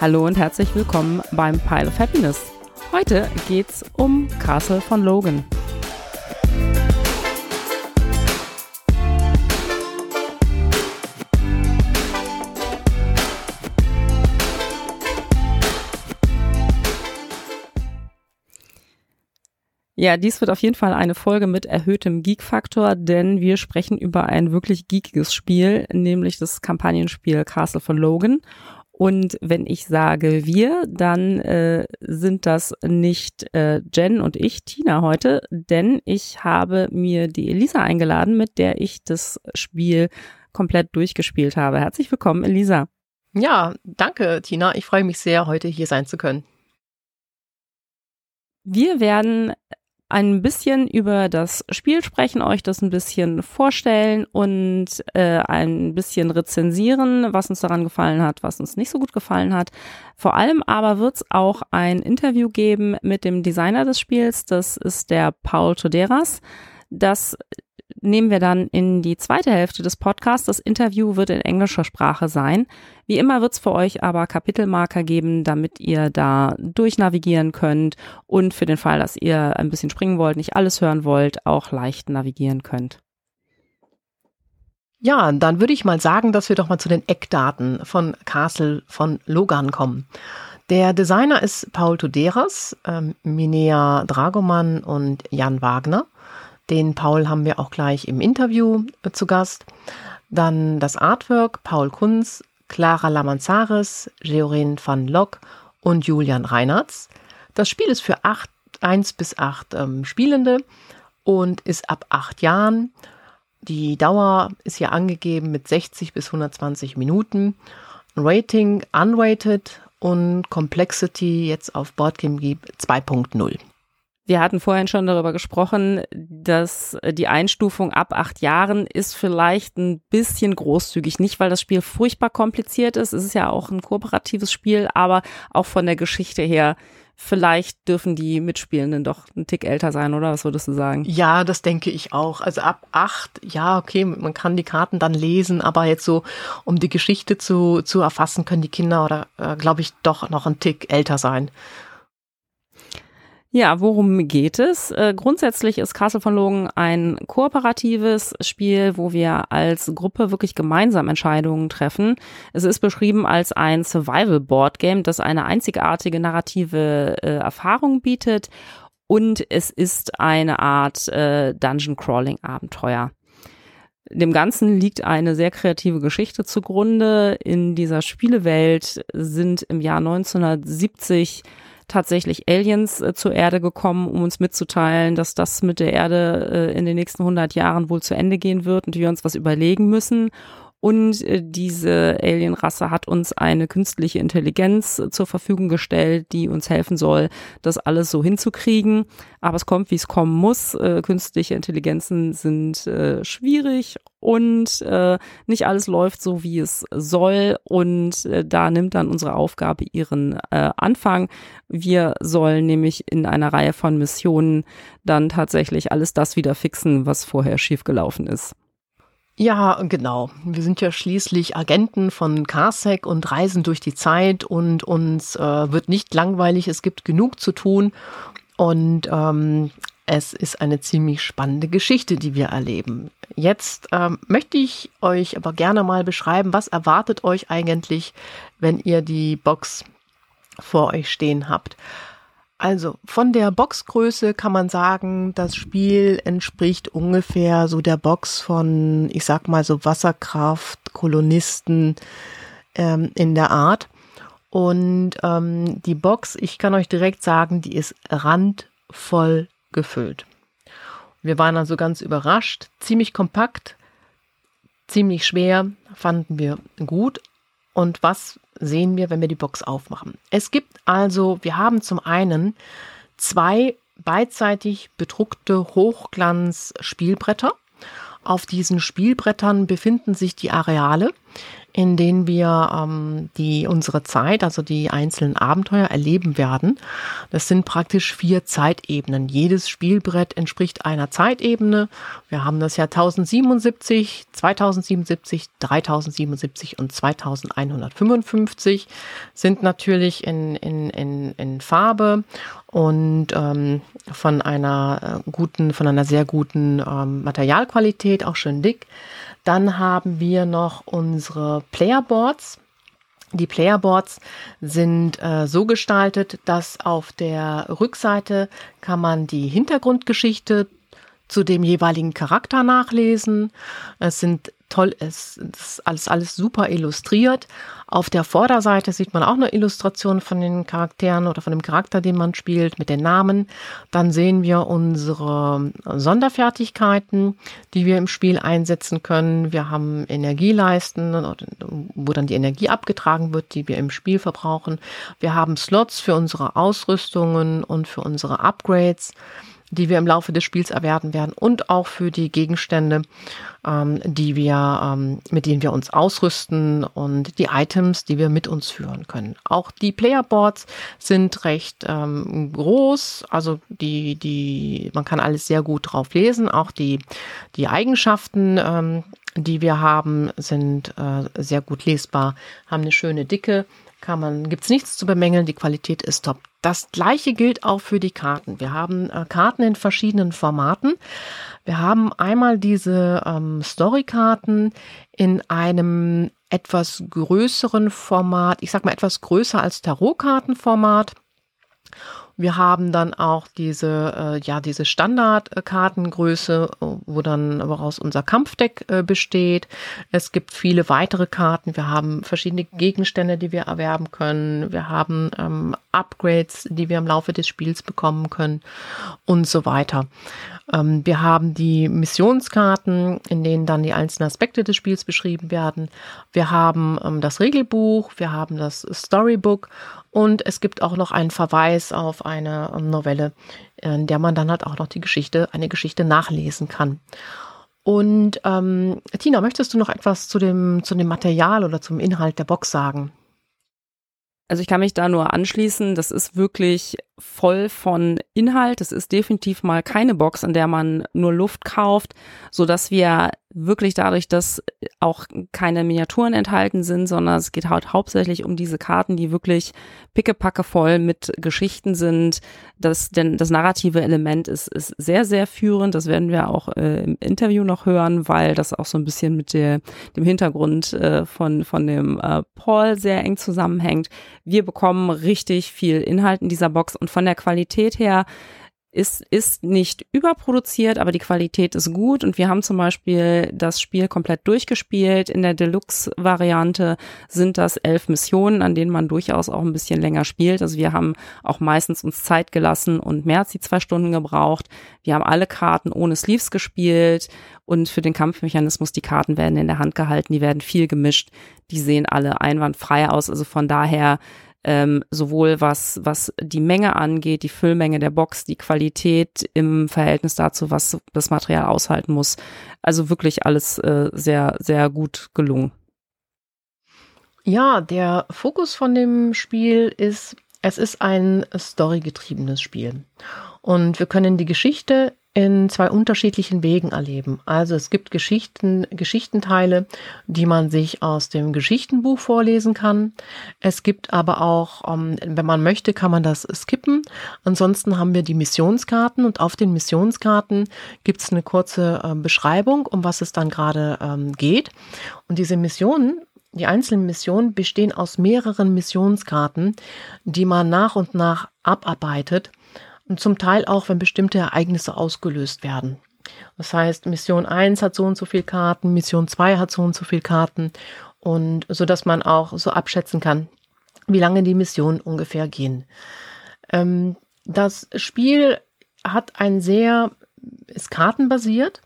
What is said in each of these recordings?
Hallo und herzlich willkommen beim Pile of Happiness. Heute geht's um Castle von Logan. Ja, dies wird auf jeden Fall eine Folge mit erhöhtem Geek-Faktor, denn wir sprechen über ein wirklich geekiges Spiel, nämlich das Kampagnenspiel Castle von Logan. Und wenn ich sage wir, dann äh, sind das nicht äh, Jen und ich, Tina heute, denn ich habe mir die Elisa eingeladen, mit der ich das Spiel komplett durchgespielt habe. Herzlich willkommen, Elisa. Ja, danke, Tina. Ich freue mich sehr, heute hier sein zu können. Wir werden ein bisschen über das Spiel sprechen, euch das ein bisschen vorstellen und äh, ein bisschen rezensieren, was uns daran gefallen hat, was uns nicht so gut gefallen hat. Vor allem aber wird es auch ein Interview geben mit dem Designer des Spiels, das ist der Paul Toderas. Das nehmen wir dann in die zweite Hälfte des Podcasts. Das Interview wird in englischer Sprache sein. Wie immer wird es für euch aber Kapitelmarker geben, damit ihr da durchnavigieren könnt und für den Fall, dass ihr ein bisschen springen wollt, nicht alles hören wollt, auch leicht navigieren könnt. Ja, dann würde ich mal sagen, dass wir doch mal zu den Eckdaten von Castle von Logan kommen. Der Designer ist Paul Tuderas, ähm, Minea Dragoman und Jan Wagner. Den Paul haben wir auch gleich im Interview äh, zu Gast. Dann das Artwork, Paul Kunz, Clara Lamanzares, Georin van Lock und Julian Reinhardt. Das Spiel ist für acht, eins bis acht ähm, Spielende und ist ab acht Jahren. Die Dauer ist hier angegeben mit 60 bis 120 Minuten. Rating unrated und Complexity jetzt auf Boardgame Geek 2.0. Wir hatten vorhin schon darüber gesprochen, dass die Einstufung ab acht Jahren ist vielleicht ein bisschen großzügig. Nicht, weil das Spiel furchtbar kompliziert ist. Es ist ja auch ein kooperatives Spiel, aber auch von der Geschichte her vielleicht dürfen die Mitspielenden doch ein Tick älter sein, oder? Was würdest du sagen? Ja, das denke ich auch. Also ab acht, ja, okay, man kann die Karten dann lesen, aber jetzt so, um die Geschichte zu, zu erfassen, können die Kinder oder, äh, glaube ich, doch noch ein Tick älter sein. Ja, worum geht es? Äh, grundsätzlich ist Castle von Logen ein kooperatives Spiel, wo wir als Gruppe wirklich gemeinsam Entscheidungen treffen. Es ist beschrieben als ein Survival Board Game, das eine einzigartige narrative äh, Erfahrung bietet und es ist eine Art äh, Dungeon Crawling Abenteuer. Dem Ganzen liegt eine sehr kreative Geschichte zugrunde. In dieser Spielewelt sind im Jahr 1970 tatsächlich Aliens äh, zur Erde gekommen, um uns mitzuteilen, dass das mit der Erde äh, in den nächsten 100 Jahren wohl zu Ende gehen wird und wir uns was überlegen müssen. Und äh, diese Alienrasse hat uns eine künstliche Intelligenz äh, zur Verfügung gestellt, die uns helfen soll, das alles so hinzukriegen. Aber es kommt, wie es kommen muss. Äh, künstliche Intelligenzen sind schwierig und nicht alles läuft so, wie es soll. Und da nimmt dann unsere Aufgabe ihren Anfang. Wir sollen nämlich in einer Reihe von Missionen dann tatsächlich alles das wieder fixen, was vorher schiefgelaufen ist. Ja, genau. Wir sind ja schließlich Agenten von Carsec und reisen durch die Zeit und uns äh, wird nicht langweilig. Es gibt genug zu tun und ähm, es ist eine ziemlich spannende Geschichte, die wir erleben. Jetzt ähm, möchte ich euch aber gerne mal beschreiben, was erwartet euch eigentlich, wenn ihr die Box vor euch stehen habt. Also von der Boxgröße kann man sagen, das Spiel entspricht ungefähr so der Box von, ich sag mal so Wasserkraft, Kolonisten ähm, in der Art. Und ähm, die Box, ich kann euch direkt sagen, die ist randvoll gefüllt. Wir waren also ganz überrascht, ziemlich kompakt, ziemlich schwer, fanden wir gut. Und was sehen wir, wenn wir die Box aufmachen. Es gibt also, wir haben zum einen zwei beidseitig bedruckte Hochglanz-Spielbretter. Auf diesen Spielbrettern befinden sich die Areale. In denen wir ähm, die unsere Zeit, also die einzelnen Abenteuer erleben werden. Das sind praktisch vier Zeitebenen. Jedes Spielbrett entspricht einer Zeitebene. Wir haben das Jahr 1077, 2077, 3077 und 2155 sind natürlich in, in, in, in Farbe und ähm, von einer äh, guten, von einer sehr guten ähm, Materialqualität, auch schön dick. Dann haben wir noch unsere Playerboards. Die Playerboards sind äh, so gestaltet, dass auf der Rückseite kann man die Hintergrundgeschichte zu dem jeweiligen Charakter nachlesen. Es sind toll, es ist alles, alles super illustriert. Auf der Vorderseite sieht man auch eine Illustration von den Charakteren oder von dem Charakter, den man spielt, mit den Namen. Dann sehen wir unsere Sonderfertigkeiten, die wir im Spiel einsetzen können. Wir haben Energieleisten, wo dann die Energie abgetragen wird, die wir im Spiel verbrauchen. Wir haben Slots für unsere Ausrüstungen und für unsere Upgrades die wir im Laufe des Spiels erwerben werden und auch für die Gegenstände, ähm, die wir, ähm, mit denen wir uns ausrüsten und die Items, die wir mit uns führen können. Auch die Playerboards sind recht ähm, groß, also die, die, man kann alles sehr gut drauf lesen. Auch die, die Eigenschaften, ähm, die wir haben, sind äh, sehr gut lesbar, haben eine schöne Dicke kann man, gibt's nichts zu bemängeln, die Qualität ist top. Das gleiche gilt auch für die Karten. Wir haben äh, Karten in verschiedenen Formaten. Wir haben einmal diese ähm, Story-Karten in einem etwas größeren Format, ich sag mal etwas größer als Tarotkartenformat. Wir haben dann auch diese, äh, ja, diese Standardkartengröße, wo dann woraus unser Kampfdeck äh, besteht. Es gibt viele weitere Karten. Wir haben verschiedene Gegenstände, die wir erwerben können. Wir haben ähm, Upgrades, die wir im Laufe des Spiels bekommen können und so weiter. Ähm, wir haben die Missionskarten, in denen dann die einzelnen Aspekte des Spiels beschrieben werden. Wir haben ähm, das Regelbuch, wir haben das Storybook und es gibt auch noch einen Verweis auf eine ähm, Novelle, in der man dann halt auch noch die Geschichte, eine Geschichte nachlesen kann. Und ähm, Tina, möchtest du noch etwas zu dem, zu dem Material oder zum Inhalt der Box sagen? Also ich kann mich da nur anschließen. Das ist wirklich voll von Inhalt. Es ist definitiv mal keine Box, in der man nur Luft kauft, so dass wir wirklich dadurch, dass auch keine Miniaturen enthalten sind, sondern es geht halt hauptsächlich um diese Karten, die wirklich pickepacke voll mit Geschichten sind. Das, denn das narrative Element ist, ist sehr, sehr führend. Das werden wir auch äh, im Interview noch hören, weil das auch so ein bisschen mit der, dem Hintergrund äh, von, von dem äh, Paul sehr eng zusammenhängt. Wir bekommen richtig viel Inhalt in dieser Box und von der Qualität her ist, ist nicht überproduziert, aber die Qualität ist gut und wir haben zum Beispiel das Spiel komplett durchgespielt. In der Deluxe-Variante sind das elf Missionen, an denen man durchaus auch ein bisschen länger spielt. Also wir haben auch meistens uns Zeit gelassen und mehr als die zwei Stunden gebraucht. Wir haben alle Karten ohne Sleeves gespielt und für den Kampfmechanismus, die Karten werden in der Hand gehalten, die werden viel gemischt. Die sehen alle einwandfrei aus. Also von daher ähm, sowohl was, was die Menge angeht, die Füllmenge der Box, die Qualität im Verhältnis dazu, was das Material aushalten muss. Also wirklich alles äh, sehr, sehr gut gelungen. Ja, der Fokus von dem Spiel ist, es ist ein storygetriebenes Spiel. Und wir können die Geschichte in zwei unterschiedlichen Wegen erleben. Also es gibt Geschichten, Geschichtenteile, die man sich aus dem Geschichtenbuch vorlesen kann. Es gibt aber auch, ähm, wenn man möchte, kann man das skippen. Ansonsten haben wir die Missionskarten und auf den Missionskarten gibt es eine kurze äh, Beschreibung, um was es dann gerade ähm, geht. Und diese Missionen die einzelnen Missionen bestehen aus mehreren Missionskarten, die man nach und nach abarbeitet und zum Teil auch, wenn bestimmte Ereignisse ausgelöst werden. Das heißt, Mission 1 hat so und so viel Karten, Mission 2 hat so und so viel Karten und so dass man auch so abschätzen kann, wie lange die Missionen ungefähr gehen. Ähm, das Spiel hat ein sehr, ist kartenbasiert.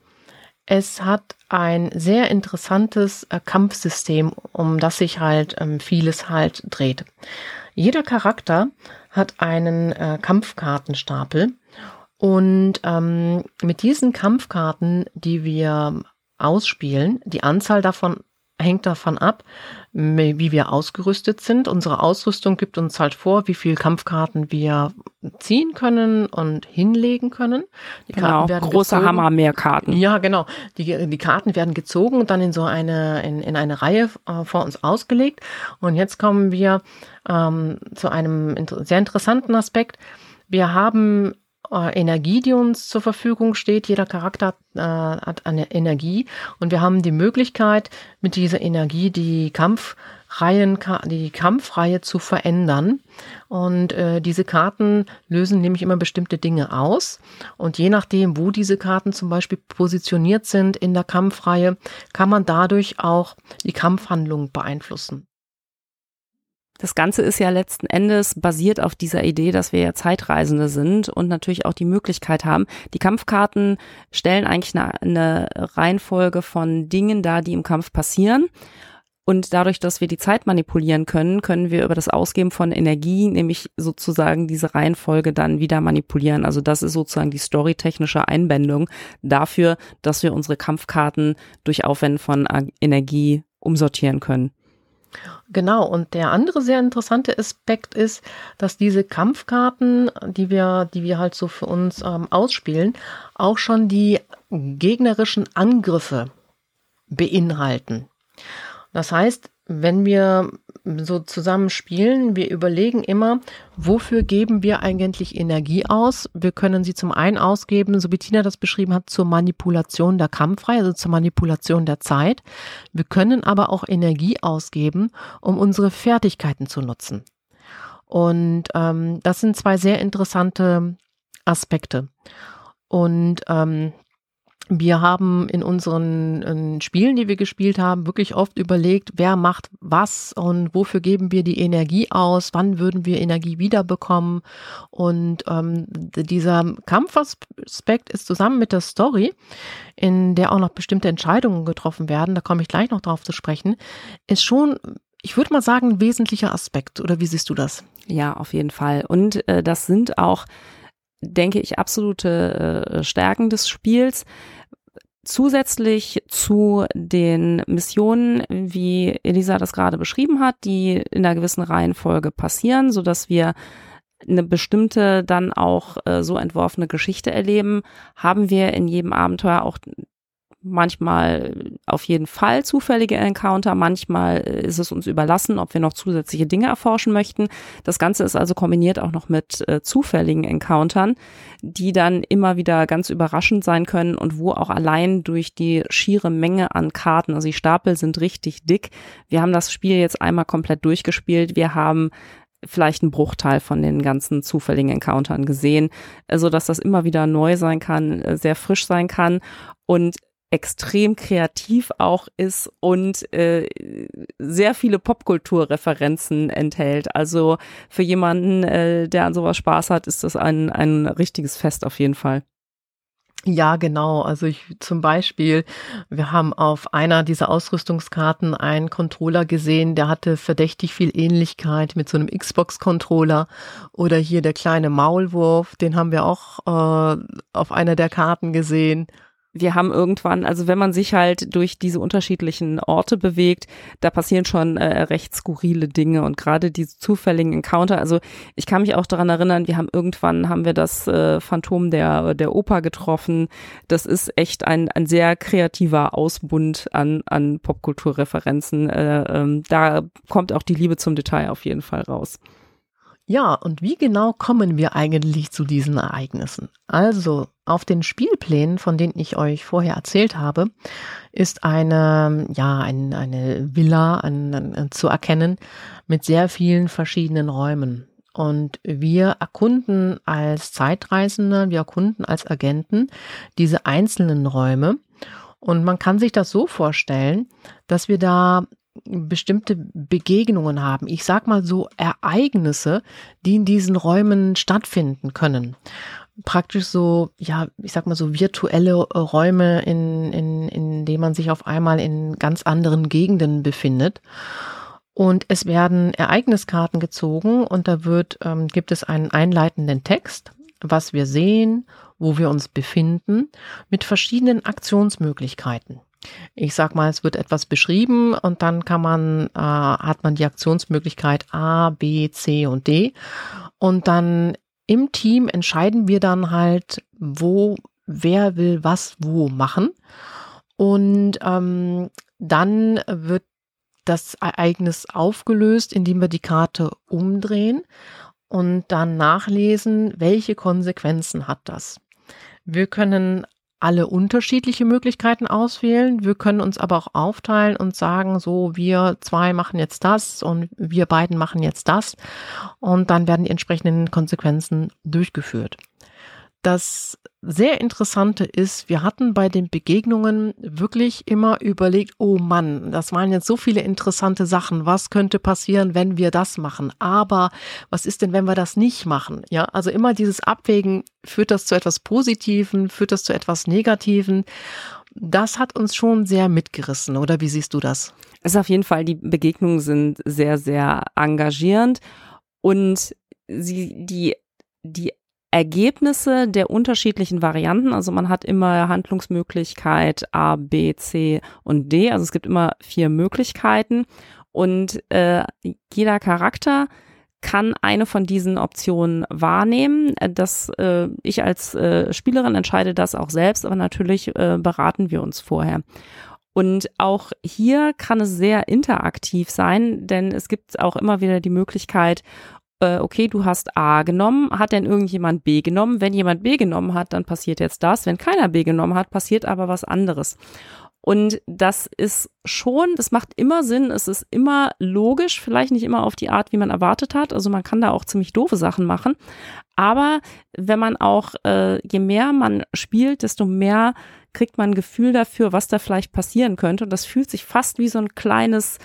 Es hat ein sehr interessantes äh, Kampfsystem, um das sich halt ähm, vieles halt dreht. Jeder Charakter hat einen äh, Kampfkartenstapel. Und ähm, mit diesen Kampfkarten, die wir ausspielen, die Anzahl davon hängt davon ab, wie wir ausgerüstet sind. Unsere Ausrüstung gibt uns halt vor, wie viel Kampfkarten wir ziehen können und hinlegen können. Die genau, Karten werden große gezogen. Hammer, mehr Karten. Ja, genau. Die, die Karten werden gezogen und dann in so eine, in, in eine Reihe äh, vor uns ausgelegt. Und jetzt kommen wir ähm, zu einem inter sehr interessanten Aspekt. Wir haben äh, Energie, die uns zur Verfügung steht. Jeder Charakter äh, hat eine Energie und wir haben die Möglichkeit, mit dieser Energie die Kampfreihen, die Kampfreihe zu verändern. Und äh, diese Karten lösen nämlich immer bestimmte Dinge aus. Und je nachdem, wo diese Karten zum Beispiel positioniert sind in der Kampfreihe, kann man dadurch auch die Kampfhandlung beeinflussen. Das Ganze ist ja letzten Endes basiert auf dieser Idee, dass wir ja Zeitreisende sind und natürlich auch die Möglichkeit haben. Die Kampfkarten stellen eigentlich eine, eine Reihenfolge von Dingen dar, die im Kampf passieren. Und dadurch, dass wir die Zeit manipulieren können, können wir über das Ausgeben von Energie, nämlich sozusagen diese Reihenfolge dann wieder manipulieren. Also das ist sozusagen die storytechnische Einbindung dafür, dass wir unsere Kampfkarten durch Aufwenden von Energie umsortieren können. Genau, und der andere sehr interessante Aspekt ist, dass diese Kampfkarten, die wir, die wir halt so für uns ähm, ausspielen, auch schon die gegnerischen Angriffe beinhalten. Das heißt, wenn wir so zusammen spielen, wir überlegen immer, wofür geben wir eigentlich Energie aus? Wir können sie zum einen ausgeben, so wie Tina das beschrieben hat, zur Manipulation der Kampfreihe, also zur Manipulation der Zeit. Wir können aber auch Energie ausgeben, um unsere Fertigkeiten zu nutzen. Und ähm, das sind zwei sehr interessante Aspekte. Und ähm, wir haben in unseren Spielen, die wir gespielt haben, wirklich oft überlegt, wer macht was und wofür geben wir die Energie aus, wann würden wir Energie wiederbekommen. Und ähm, dieser Kampfaspekt ist zusammen mit der Story, in der auch noch bestimmte Entscheidungen getroffen werden, da komme ich gleich noch drauf zu sprechen, ist schon, ich würde mal sagen, ein wesentlicher Aspekt. Oder wie siehst du das? Ja, auf jeden Fall. Und äh, das sind auch denke ich, absolute äh, Stärken des Spiels. Zusätzlich zu den Missionen, wie Elisa das gerade beschrieben hat, die in einer gewissen Reihenfolge passieren, so dass wir eine bestimmte dann auch äh, so entworfene Geschichte erleben, haben wir in jedem Abenteuer auch manchmal auf jeden Fall zufällige Encounter, manchmal ist es uns überlassen, ob wir noch zusätzliche Dinge erforschen möchten. Das Ganze ist also kombiniert auch noch mit äh, zufälligen Encountern, die dann immer wieder ganz überraschend sein können und wo auch allein durch die schiere Menge an Karten, also die Stapel sind richtig dick. Wir haben das Spiel jetzt einmal komplett durchgespielt. Wir haben vielleicht einen Bruchteil von den ganzen zufälligen Encountern gesehen, so dass das immer wieder neu sein kann, äh, sehr frisch sein kann und extrem kreativ auch ist und äh, sehr viele Popkulturreferenzen enthält. Also für jemanden, äh, der an sowas Spaß hat, ist das ein, ein richtiges Fest auf jeden Fall. Ja, genau. Also ich zum Beispiel, wir haben auf einer dieser Ausrüstungskarten einen Controller gesehen, der hatte verdächtig viel Ähnlichkeit mit so einem Xbox-Controller. Oder hier der kleine Maulwurf, den haben wir auch äh, auf einer der Karten gesehen wir haben irgendwann, also wenn man sich halt durch diese unterschiedlichen Orte bewegt, da passieren schon äh, recht skurrile Dinge und gerade diese zufälligen Encounter. Also ich kann mich auch daran erinnern, wir haben irgendwann haben wir das äh, Phantom der der Oper getroffen. Das ist echt ein ein sehr kreativer Ausbund an an Popkulturreferenzen. Äh, ähm, da kommt auch die Liebe zum Detail auf jeden Fall raus. Ja, und wie genau kommen wir eigentlich zu diesen Ereignissen? Also, auf den Spielplänen, von denen ich euch vorher erzählt habe, ist eine, ja, ein, eine Villa an, an, zu erkennen mit sehr vielen verschiedenen Räumen. Und wir erkunden als Zeitreisende, wir erkunden als Agenten diese einzelnen Räume. Und man kann sich das so vorstellen, dass wir da bestimmte Begegnungen haben. Ich sag mal so Ereignisse, die in diesen Räumen stattfinden können. Praktisch so, ja, ich sag mal so virtuelle Räume, in, in, in denen man sich auf einmal in ganz anderen Gegenden befindet. Und es werden Ereigniskarten gezogen und da wird, ähm, gibt es einen einleitenden Text, was wir sehen, wo wir uns befinden, mit verschiedenen Aktionsmöglichkeiten. Ich sag mal, es wird etwas beschrieben und dann kann man, äh, hat man die Aktionsmöglichkeit A, B, C und D. Und dann im Team entscheiden wir dann halt, wo, wer will was wo machen. Und ähm, dann wird das Ereignis aufgelöst, indem wir die Karte umdrehen und dann nachlesen, welche Konsequenzen hat das. Wir können alle unterschiedliche Möglichkeiten auswählen. Wir können uns aber auch aufteilen und sagen, so, wir zwei machen jetzt das und wir beiden machen jetzt das. Und dann werden die entsprechenden Konsequenzen durchgeführt. Das sehr Interessante ist, wir hatten bei den Begegnungen wirklich immer überlegt, oh Mann, das waren jetzt so viele interessante Sachen. Was könnte passieren, wenn wir das machen? Aber was ist denn, wenn wir das nicht machen? Ja, also immer dieses Abwägen, führt das zu etwas Positiven, führt das zu etwas Negativen? Das hat uns schon sehr mitgerissen, oder wie siehst du das? Es ist auf jeden Fall, die Begegnungen sind sehr, sehr engagierend und sie, die, die Ergebnisse der unterschiedlichen Varianten. Also man hat immer Handlungsmöglichkeit A, B, C und D. Also es gibt immer vier Möglichkeiten und äh, jeder Charakter kann eine von diesen Optionen wahrnehmen. Das äh, ich als äh, Spielerin entscheide das auch selbst, aber natürlich äh, beraten wir uns vorher. Und auch hier kann es sehr interaktiv sein, denn es gibt auch immer wieder die Möglichkeit, äh, okay, du hast A genommen, hat denn irgendjemand B genommen? Wenn jemand B genommen hat, dann passiert jetzt das. Wenn keiner B genommen hat, passiert aber was anderes. Und das ist schon, das macht immer Sinn, es ist immer logisch, vielleicht nicht immer auf die Art, wie man erwartet hat. Also man kann da auch ziemlich doofe Sachen machen. Aber wenn man auch, äh, je mehr man spielt, desto mehr kriegt man ein Gefühl dafür, was da vielleicht passieren könnte. Und das fühlt sich fast wie so ein kleines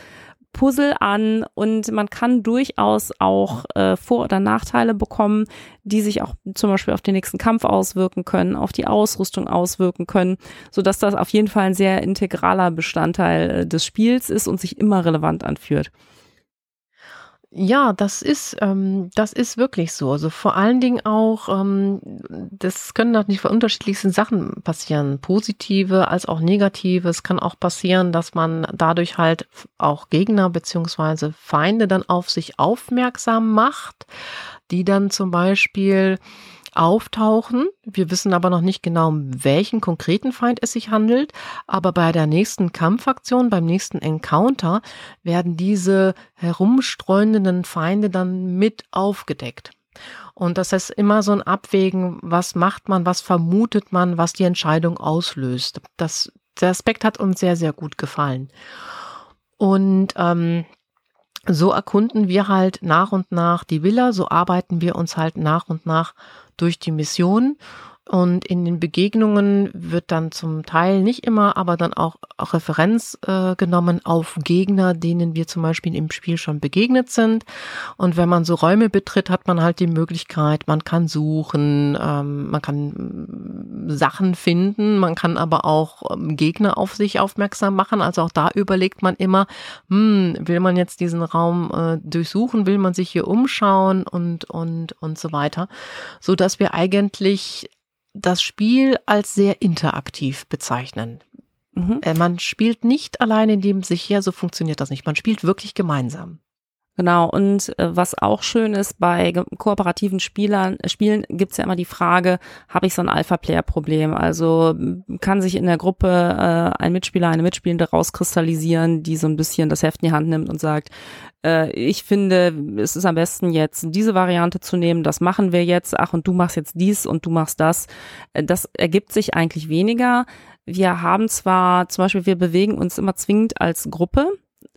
Puzzle an und man kann durchaus auch äh, Vor- oder Nachteile bekommen, die sich auch zum Beispiel auf den nächsten Kampf auswirken können, auf die Ausrüstung auswirken können, so dass das auf jeden Fall ein sehr integraler Bestandteil äh, des Spiels ist und sich immer relevant anfühlt. Ja, das ist, ähm, das ist wirklich so. Also vor allen Dingen auch, ähm, das können natürlich von unterschiedlichsten Sachen passieren. Positive als auch negative. Es kann auch passieren, dass man dadurch halt auch Gegner beziehungsweise Feinde dann auf sich aufmerksam macht, die dann zum Beispiel auftauchen. Wir wissen aber noch nicht genau, um welchen konkreten Feind es sich handelt. Aber bei der nächsten Kampfaktion, beim nächsten Encounter, werden diese herumstreunenden Feinde dann mit aufgedeckt. Und das heißt immer so ein Abwägen, was macht man, was vermutet man, was die Entscheidung auslöst. Das, der Aspekt hat uns sehr, sehr gut gefallen. Und ähm, so erkunden wir halt nach und nach die Villa, so arbeiten wir uns halt nach und nach durch die Mission und in den Begegnungen wird dann zum Teil nicht immer, aber dann auch, Referenz äh, genommen auf Gegner, denen wir zum Beispiel im Spiel schon begegnet sind. Und wenn man so Räume betritt, hat man halt die Möglichkeit, man kann suchen, ähm, man kann mm, Sachen finden, man kann aber auch ähm, Gegner auf sich aufmerksam machen. Also auch da überlegt man immer, hm, will man jetzt diesen Raum äh, durchsuchen, will man sich hier umschauen und, und, und so weiter. So dass wir eigentlich das Spiel als sehr interaktiv bezeichnen. Mhm. Äh, man spielt nicht alleine neben sich her, so funktioniert das nicht. Man spielt wirklich gemeinsam. Genau, und äh, was auch schön ist, bei kooperativen Spielern, äh, Spielen gibt's ja immer die Frage, habe ich so ein Alpha-Player-Problem? Also kann sich in der Gruppe äh, ein Mitspieler, eine Mitspielende rauskristallisieren, die so ein bisschen das Heft in die Hand nimmt und sagt, äh, ich finde, es ist am besten jetzt diese Variante zu nehmen, das machen wir jetzt, ach und du machst jetzt dies und du machst das. Äh, das ergibt sich eigentlich weniger. Wir haben zwar, zum Beispiel, wir bewegen uns immer zwingend als Gruppe,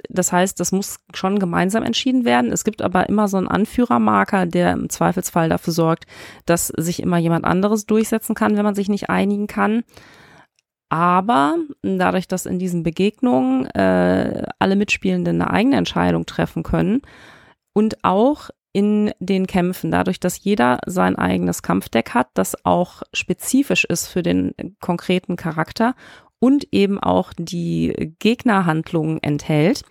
das heißt, das muss schon gemeinsam entschieden werden. Es gibt aber immer so einen Anführermarker, der im Zweifelsfall dafür sorgt, dass sich immer jemand anderes durchsetzen kann, wenn man sich nicht einigen kann. Aber dadurch, dass in diesen Begegnungen äh, alle Mitspielenden eine eigene Entscheidung treffen können und auch in den Kämpfen, dadurch, dass jeder sein eigenes Kampfdeck hat, das auch spezifisch ist für den konkreten Charakter und eben auch die Gegnerhandlungen enthält,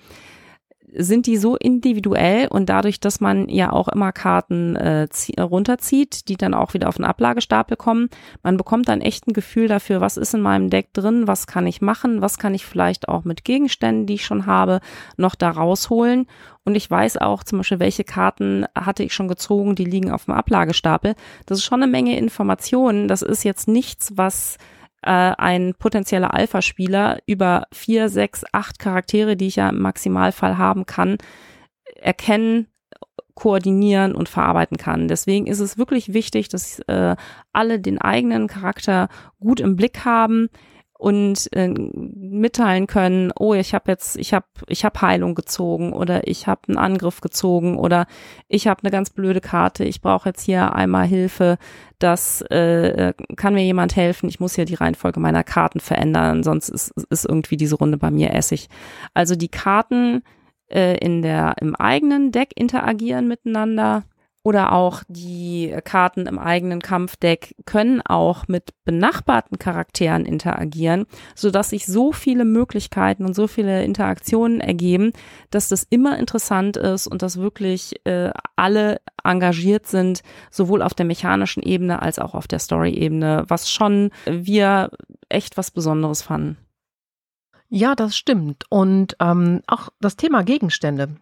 sind die so individuell und dadurch, dass man ja auch immer Karten äh, runterzieht, die dann auch wieder auf den Ablagestapel kommen, man bekommt dann echt ein Gefühl dafür, was ist in meinem Deck drin, was kann ich machen, was kann ich vielleicht auch mit Gegenständen, die ich schon habe, noch da rausholen. Und ich weiß auch zum Beispiel, welche Karten hatte ich schon gezogen, die liegen auf dem Ablagestapel. Das ist schon eine Menge Informationen. Das ist jetzt nichts, was äh, ein potenzieller Alpha-Spieler über vier, sechs, acht Charaktere, die ich ja im Maximalfall haben kann, erkennen, koordinieren und verarbeiten kann. Deswegen ist es wirklich wichtig, dass äh, alle den eigenen Charakter gut im Blick haben, und äh, mitteilen können, oh, ich habe jetzt, ich habe, ich habe Heilung gezogen oder ich habe einen Angriff gezogen oder ich habe eine ganz blöde Karte, ich brauche jetzt hier einmal Hilfe, das äh, kann mir jemand helfen, ich muss hier die Reihenfolge meiner Karten verändern, sonst ist, ist irgendwie diese Runde bei mir Essig. Also die Karten äh, in der im eigenen Deck interagieren miteinander oder auch die Karten im eigenen Kampfdeck können auch mit benachbarten Charakteren interagieren, so dass sich so viele Möglichkeiten und so viele Interaktionen ergeben, dass das immer interessant ist und dass wirklich äh, alle engagiert sind, sowohl auf der mechanischen Ebene als auch auf der Story-Ebene, was schon wir echt was Besonderes fanden. Ja, das stimmt. Und ähm, auch das Thema Gegenstände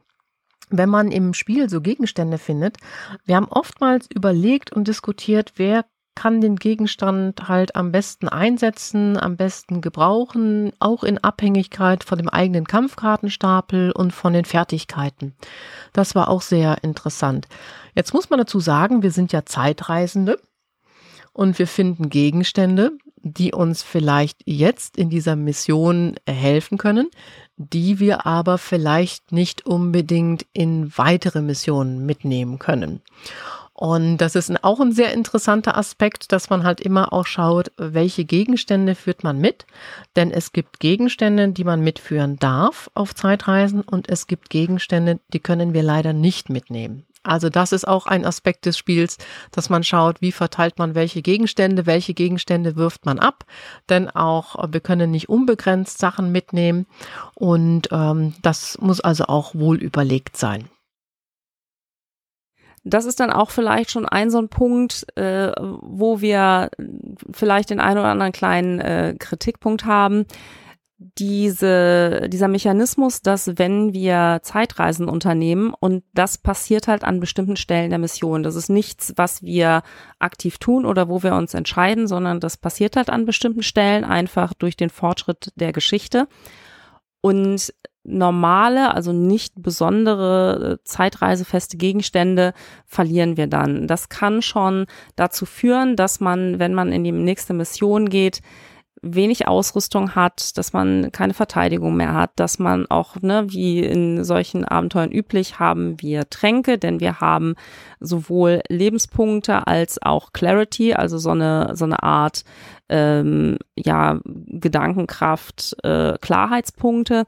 wenn man im Spiel so Gegenstände findet, wir haben oftmals überlegt und diskutiert, wer kann den Gegenstand halt am besten einsetzen, am besten gebrauchen, auch in Abhängigkeit von dem eigenen Kampfkartenstapel und von den Fertigkeiten. Das war auch sehr interessant. Jetzt muss man dazu sagen, wir sind ja Zeitreisende und wir finden Gegenstände, die uns vielleicht jetzt in dieser Mission helfen können, die wir aber vielleicht nicht unbedingt in weitere Missionen mitnehmen können. Und das ist auch ein sehr interessanter Aspekt, dass man halt immer auch schaut, welche Gegenstände führt man mit. Denn es gibt Gegenstände, die man mitführen darf auf Zeitreisen und es gibt Gegenstände, die können wir leider nicht mitnehmen. Also das ist auch ein Aspekt des Spiels, dass man schaut, wie verteilt man welche Gegenstände, welche Gegenstände wirft man ab. Denn auch äh, wir können nicht unbegrenzt Sachen mitnehmen und ähm, das muss also auch wohl überlegt sein. Das ist dann auch vielleicht schon ein so ein Punkt, äh, wo wir vielleicht den einen oder anderen kleinen äh, Kritikpunkt haben diese, dieser Mechanismus, dass wenn wir Zeitreisen unternehmen und das passiert halt an bestimmten Stellen der Mission. Das ist nichts, was wir aktiv tun oder wo wir uns entscheiden, sondern das passiert halt an bestimmten Stellen einfach durch den Fortschritt der Geschichte. Und normale, also nicht besondere zeitreisefeste Gegenstände verlieren wir dann. Das kann schon dazu führen, dass man, wenn man in die nächste Mission geht, wenig Ausrüstung hat, dass man keine Verteidigung mehr hat, dass man auch, ne, wie in solchen Abenteuern üblich, haben wir Tränke, denn wir haben sowohl Lebenspunkte als auch Clarity, also so eine, so eine Art, ähm, ja, Gedankenkraft, äh, Klarheitspunkte.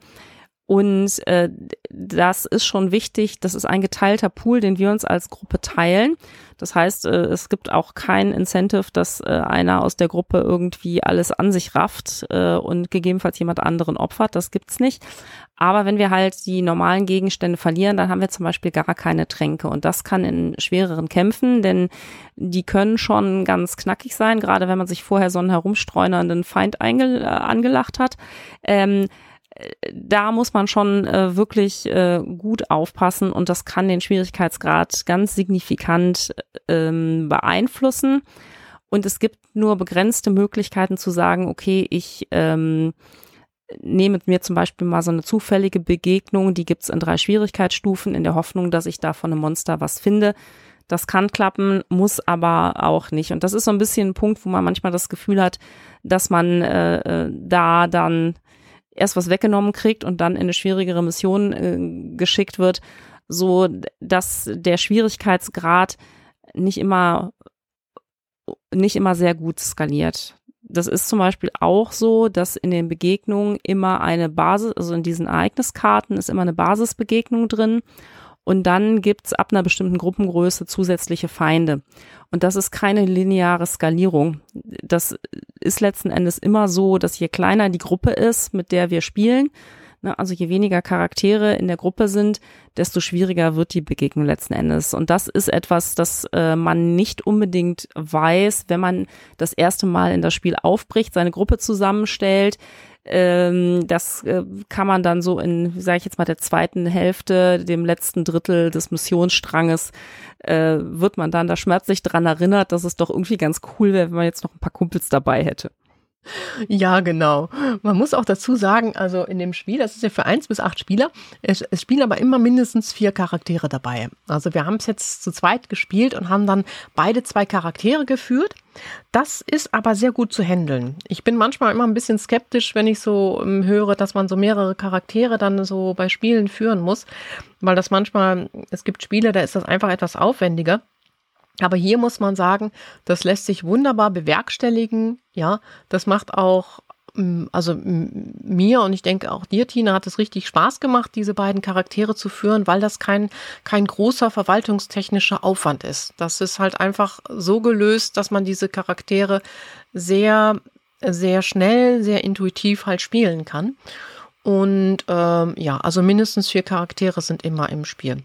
Und äh, das ist schon wichtig. Das ist ein geteilter Pool, den wir uns als Gruppe teilen. Das heißt, äh, es gibt auch kein Incentive, dass äh, einer aus der Gruppe irgendwie alles an sich rafft äh, und gegebenenfalls jemand anderen opfert. Das gibt's nicht. Aber wenn wir halt die normalen Gegenstände verlieren, dann haben wir zum Beispiel gar keine Tränke. Und das kann in schwereren Kämpfen, denn die können schon ganz knackig sein, gerade wenn man sich vorher so einen herumstreunernden Feind äh, angelacht hat. Ähm, da muss man schon äh, wirklich äh, gut aufpassen und das kann den Schwierigkeitsgrad ganz signifikant ähm, beeinflussen. Und es gibt nur begrenzte Möglichkeiten zu sagen, okay, ich ähm, nehme mir zum Beispiel mal so eine zufällige Begegnung, die gibt's in drei Schwierigkeitsstufen, in der Hoffnung, dass ich da von einem Monster was finde. Das kann klappen, muss aber auch nicht. Und das ist so ein bisschen ein Punkt, wo man manchmal das Gefühl hat, dass man äh, äh da dann erst was weggenommen kriegt und dann in eine schwierigere Mission äh, geschickt wird, so dass der Schwierigkeitsgrad nicht immer nicht immer sehr gut skaliert. Das ist zum Beispiel auch so, dass in den Begegnungen immer eine Basis, also in diesen Ereigniskarten ist immer eine Basisbegegnung drin und dann gibt's ab einer bestimmten Gruppengröße zusätzliche Feinde. Und das ist keine lineare Skalierung. Das ist letzten Endes immer so, dass je kleiner die Gruppe ist, mit der wir spielen, also je weniger Charaktere in der Gruppe sind, desto schwieriger wird die Begegnung letzten Endes. Und das ist etwas, das äh, man nicht unbedingt weiß, wenn man das erste Mal in das Spiel aufbricht, seine Gruppe zusammenstellt. Ähm, das äh, kann man dann so in, sage ich jetzt mal, der zweiten Hälfte, dem letzten Drittel des Missionsstranges, äh, wird man dann da schmerzlich dran erinnert, dass es doch irgendwie ganz cool wäre, wenn man jetzt noch ein paar Kumpels dabei hätte. Ja, genau. Man muss auch dazu sagen, also in dem Spiel, das ist ja für eins bis acht Spieler, es, es spielen aber immer mindestens vier Charaktere dabei. Also wir haben es jetzt zu zweit gespielt und haben dann beide zwei Charaktere geführt. Das ist aber sehr gut zu handeln. Ich bin manchmal immer ein bisschen skeptisch, wenn ich so ähm, höre, dass man so mehrere Charaktere dann so bei Spielen führen muss, weil das manchmal, es gibt Spiele, da ist das einfach etwas aufwendiger. Aber hier muss man sagen, das lässt sich wunderbar bewerkstelligen. Ja, das macht auch, mm, also mir und ich denke auch dir, Tina, hat es richtig Spaß gemacht, diese beiden Charaktere zu führen, weil das kein, kein großer verwaltungstechnischer Aufwand ist. Das ist halt einfach so gelöst, dass man diese Charaktere sehr, sehr schnell, sehr intuitiv halt spielen kann. Und ähm, ja, also mindestens vier Charaktere sind immer im Spiel.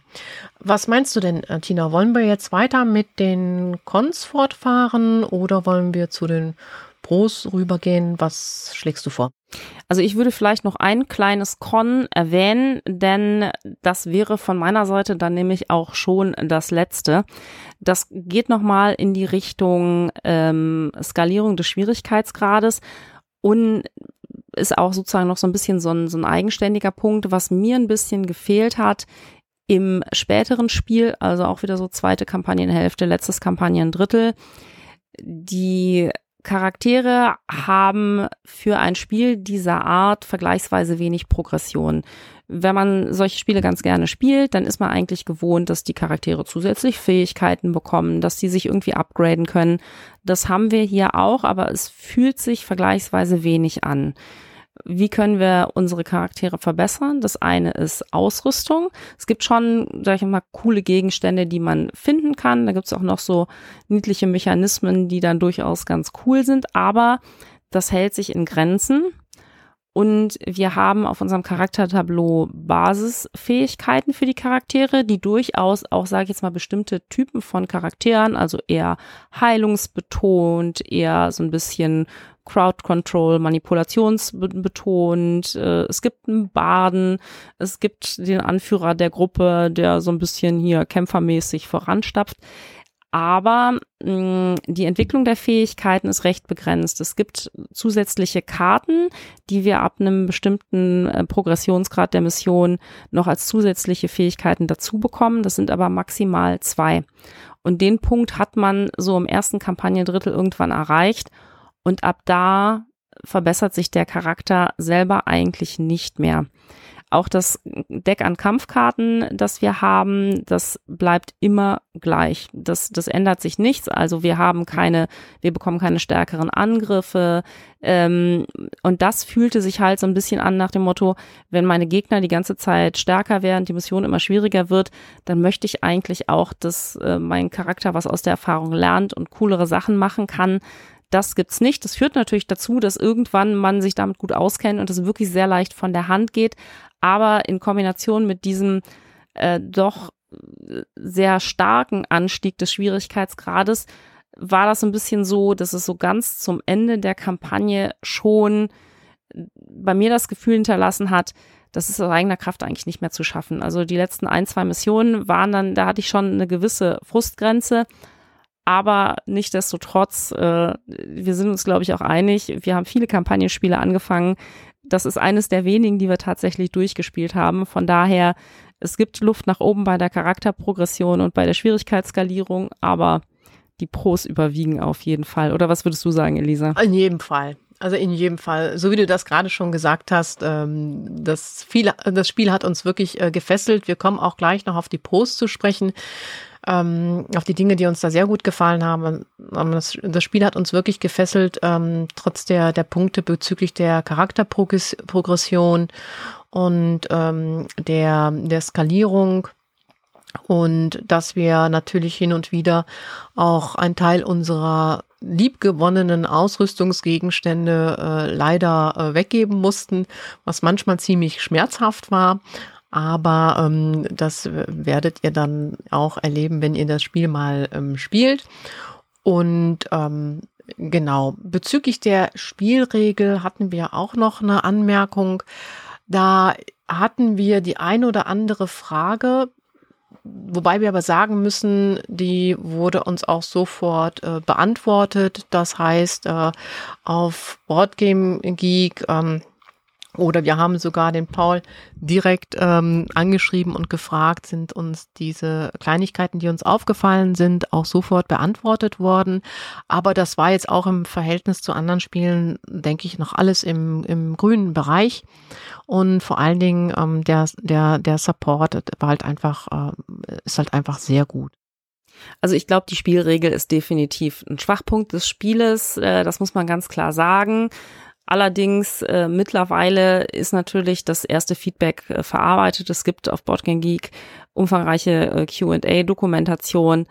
Was meinst du denn, äh, Tina? Wollen wir jetzt weiter mit den Cons fortfahren oder wollen wir zu den Pros rübergehen? Was schlägst du vor? Also ich würde vielleicht noch ein kleines Con erwähnen, denn das wäre von meiner Seite dann nämlich auch schon das letzte. Das geht nochmal in die Richtung ähm, Skalierung des Schwierigkeitsgrades und ist auch sozusagen noch so ein bisschen so ein, so ein eigenständiger Punkt, was mir ein bisschen gefehlt hat im späteren Spiel, also auch wieder so zweite Kampagnenhälfte, letztes Kampagnendrittel. Die Charaktere haben für ein Spiel dieser Art vergleichsweise wenig Progression. Wenn man solche Spiele ganz gerne spielt, dann ist man eigentlich gewohnt, dass die Charaktere zusätzlich Fähigkeiten bekommen, dass sie sich irgendwie upgraden können. Das haben wir hier auch, aber es fühlt sich vergleichsweise wenig an. Wie können wir unsere Charaktere verbessern? Das eine ist Ausrüstung. Es gibt schon, sag ich mal, coole Gegenstände, die man finden kann. Da gibt es auch noch so niedliche Mechanismen, die dann durchaus ganz cool sind, aber das hält sich in Grenzen. Und wir haben auf unserem Charaktertableau Basisfähigkeiten für die Charaktere, die durchaus auch, sage ich jetzt mal, bestimmte Typen von Charakteren, also eher heilungsbetont, eher so ein bisschen Crowd Control, manipulationsbetont. Äh, es gibt einen Baden, es gibt den Anführer der Gruppe, der so ein bisschen hier kämpfermäßig voranstapft. Aber mh, die Entwicklung der Fähigkeiten ist recht begrenzt. Es gibt zusätzliche Karten, die wir ab einem bestimmten äh, Progressionsgrad der Mission noch als zusätzliche Fähigkeiten dazu bekommen. Das sind aber maximal zwei. Und den Punkt hat man so im ersten Kampagnendrittel irgendwann erreicht. Und ab da verbessert sich der Charakter selber eigentlich nicht mehr. Auch das Deck an Kampfkarten, das wir haben, das bleibt immer gleich. Das, das ändert sich nichts. Also wir haben keine, wir bekommen keine stärkeren Angriffe. Ähm, und das fühlte sich halt so ein bisschen an nach dem Motto, wenn meine Gegner die ganze Zeit stärker werden, die Mission immer schwieriger wird, dann möchte ich eigentlich auch, dass äh, mein Charakter was aus der Erfahrung lernt und coolere Sachen machen kann. Das gibt's nicht. Das führt natürlich dazu, dass irgendwann man sich damit gut auskennt und es wirklich sehr leicht von der Hand geht. Aber in Kombination mit diesem äh, doch sehr starken Anstieg des Schwierigkeitsgrades war das ein bisschen so, dass es so ganz zum Ende der Kampagne schon bei mir das Gefühl hinterlassen hat, das ist aus eigener Kraft eigentlich nicht mehr zu schaffen. Also die letzten ein, zwei Missionen waren dann, da hatte ich schon eine gewisse Frustgrenze. Aber nichtdestotrotz, äh, wir sind uns, glaube ich, auch einig. Wir haben viele Kampagnenspiele angefangen. Das ist eines der wenigen, die wir tatsächlich durchgespielt haben. Von daher, es gibt Luft nach oben bei der Charakterprogression und bei der Schwierigkeitsskalierung, aber die Pros überwiegen auf jeden Fall. Oder was würdest du sagen, Elisa? In jedem Fall. Also in jedem Fall, so wie du das gerade schon gesagt hast, ähm, das, viel, das Spiel hat uns wirklich äh, gefesselt. Wir kommen auch gleich noch auf die Pros zu sprechen ähm, auf die Dinge, die uns da sehr gut gefallen haben. Das, das Spiel hat uns wirklich gefesselt, ähm, trotz der, der Punkte bezüglich der Charakterprogression und ähm, der, der Skalierung und dass wir natürlich hin und wieder auch einen Teil unserer liebgewonnenen Ausrüstungsgegenstände äh, leider äh, weggeben mussten, was manchmal ziemlich schmerzhaft war. Aber ähm, das werdet ihr dann auch erleben, wenn ihr das Spiel mal ähm, spielt. Und ähm, genau, bezüglich der Spielregel hatten wir auch noch eine Anmerkung. Da hatten wir die ein oder andere Frage, wobei wir aber sagen müssen, die wurde uns auch sofort äh, beantwortet. Das heißt, äh, auf Boardgame Geek ähm, oder wir haben sogar den Paul direkt ähm, angeschrieben und gefragt, sind uns diese Kleinigkeiten, die uns aufgefallen sind, auch sofort beantwortet worden. Aber das war jetzt auch im Verhältnis zu anderen Spielen, denke ich, noch alles im, im grünen Bereich. Und vor allen Dingen ähm, der, der, der Support war halt einfach, äh, ist halt einfach sehr gut. Also ich glaube, die Spielregel ist definitiv ein Schwachpunkt des Spieles. Äh, das muss man ganz klar sagen. Allerdings äh, mittlerweile ist natürlich das erste Feedback äh, verarbeitet. Es gibt auf Boardgame Geek umfangreiche äh, Q&A-Dokumentation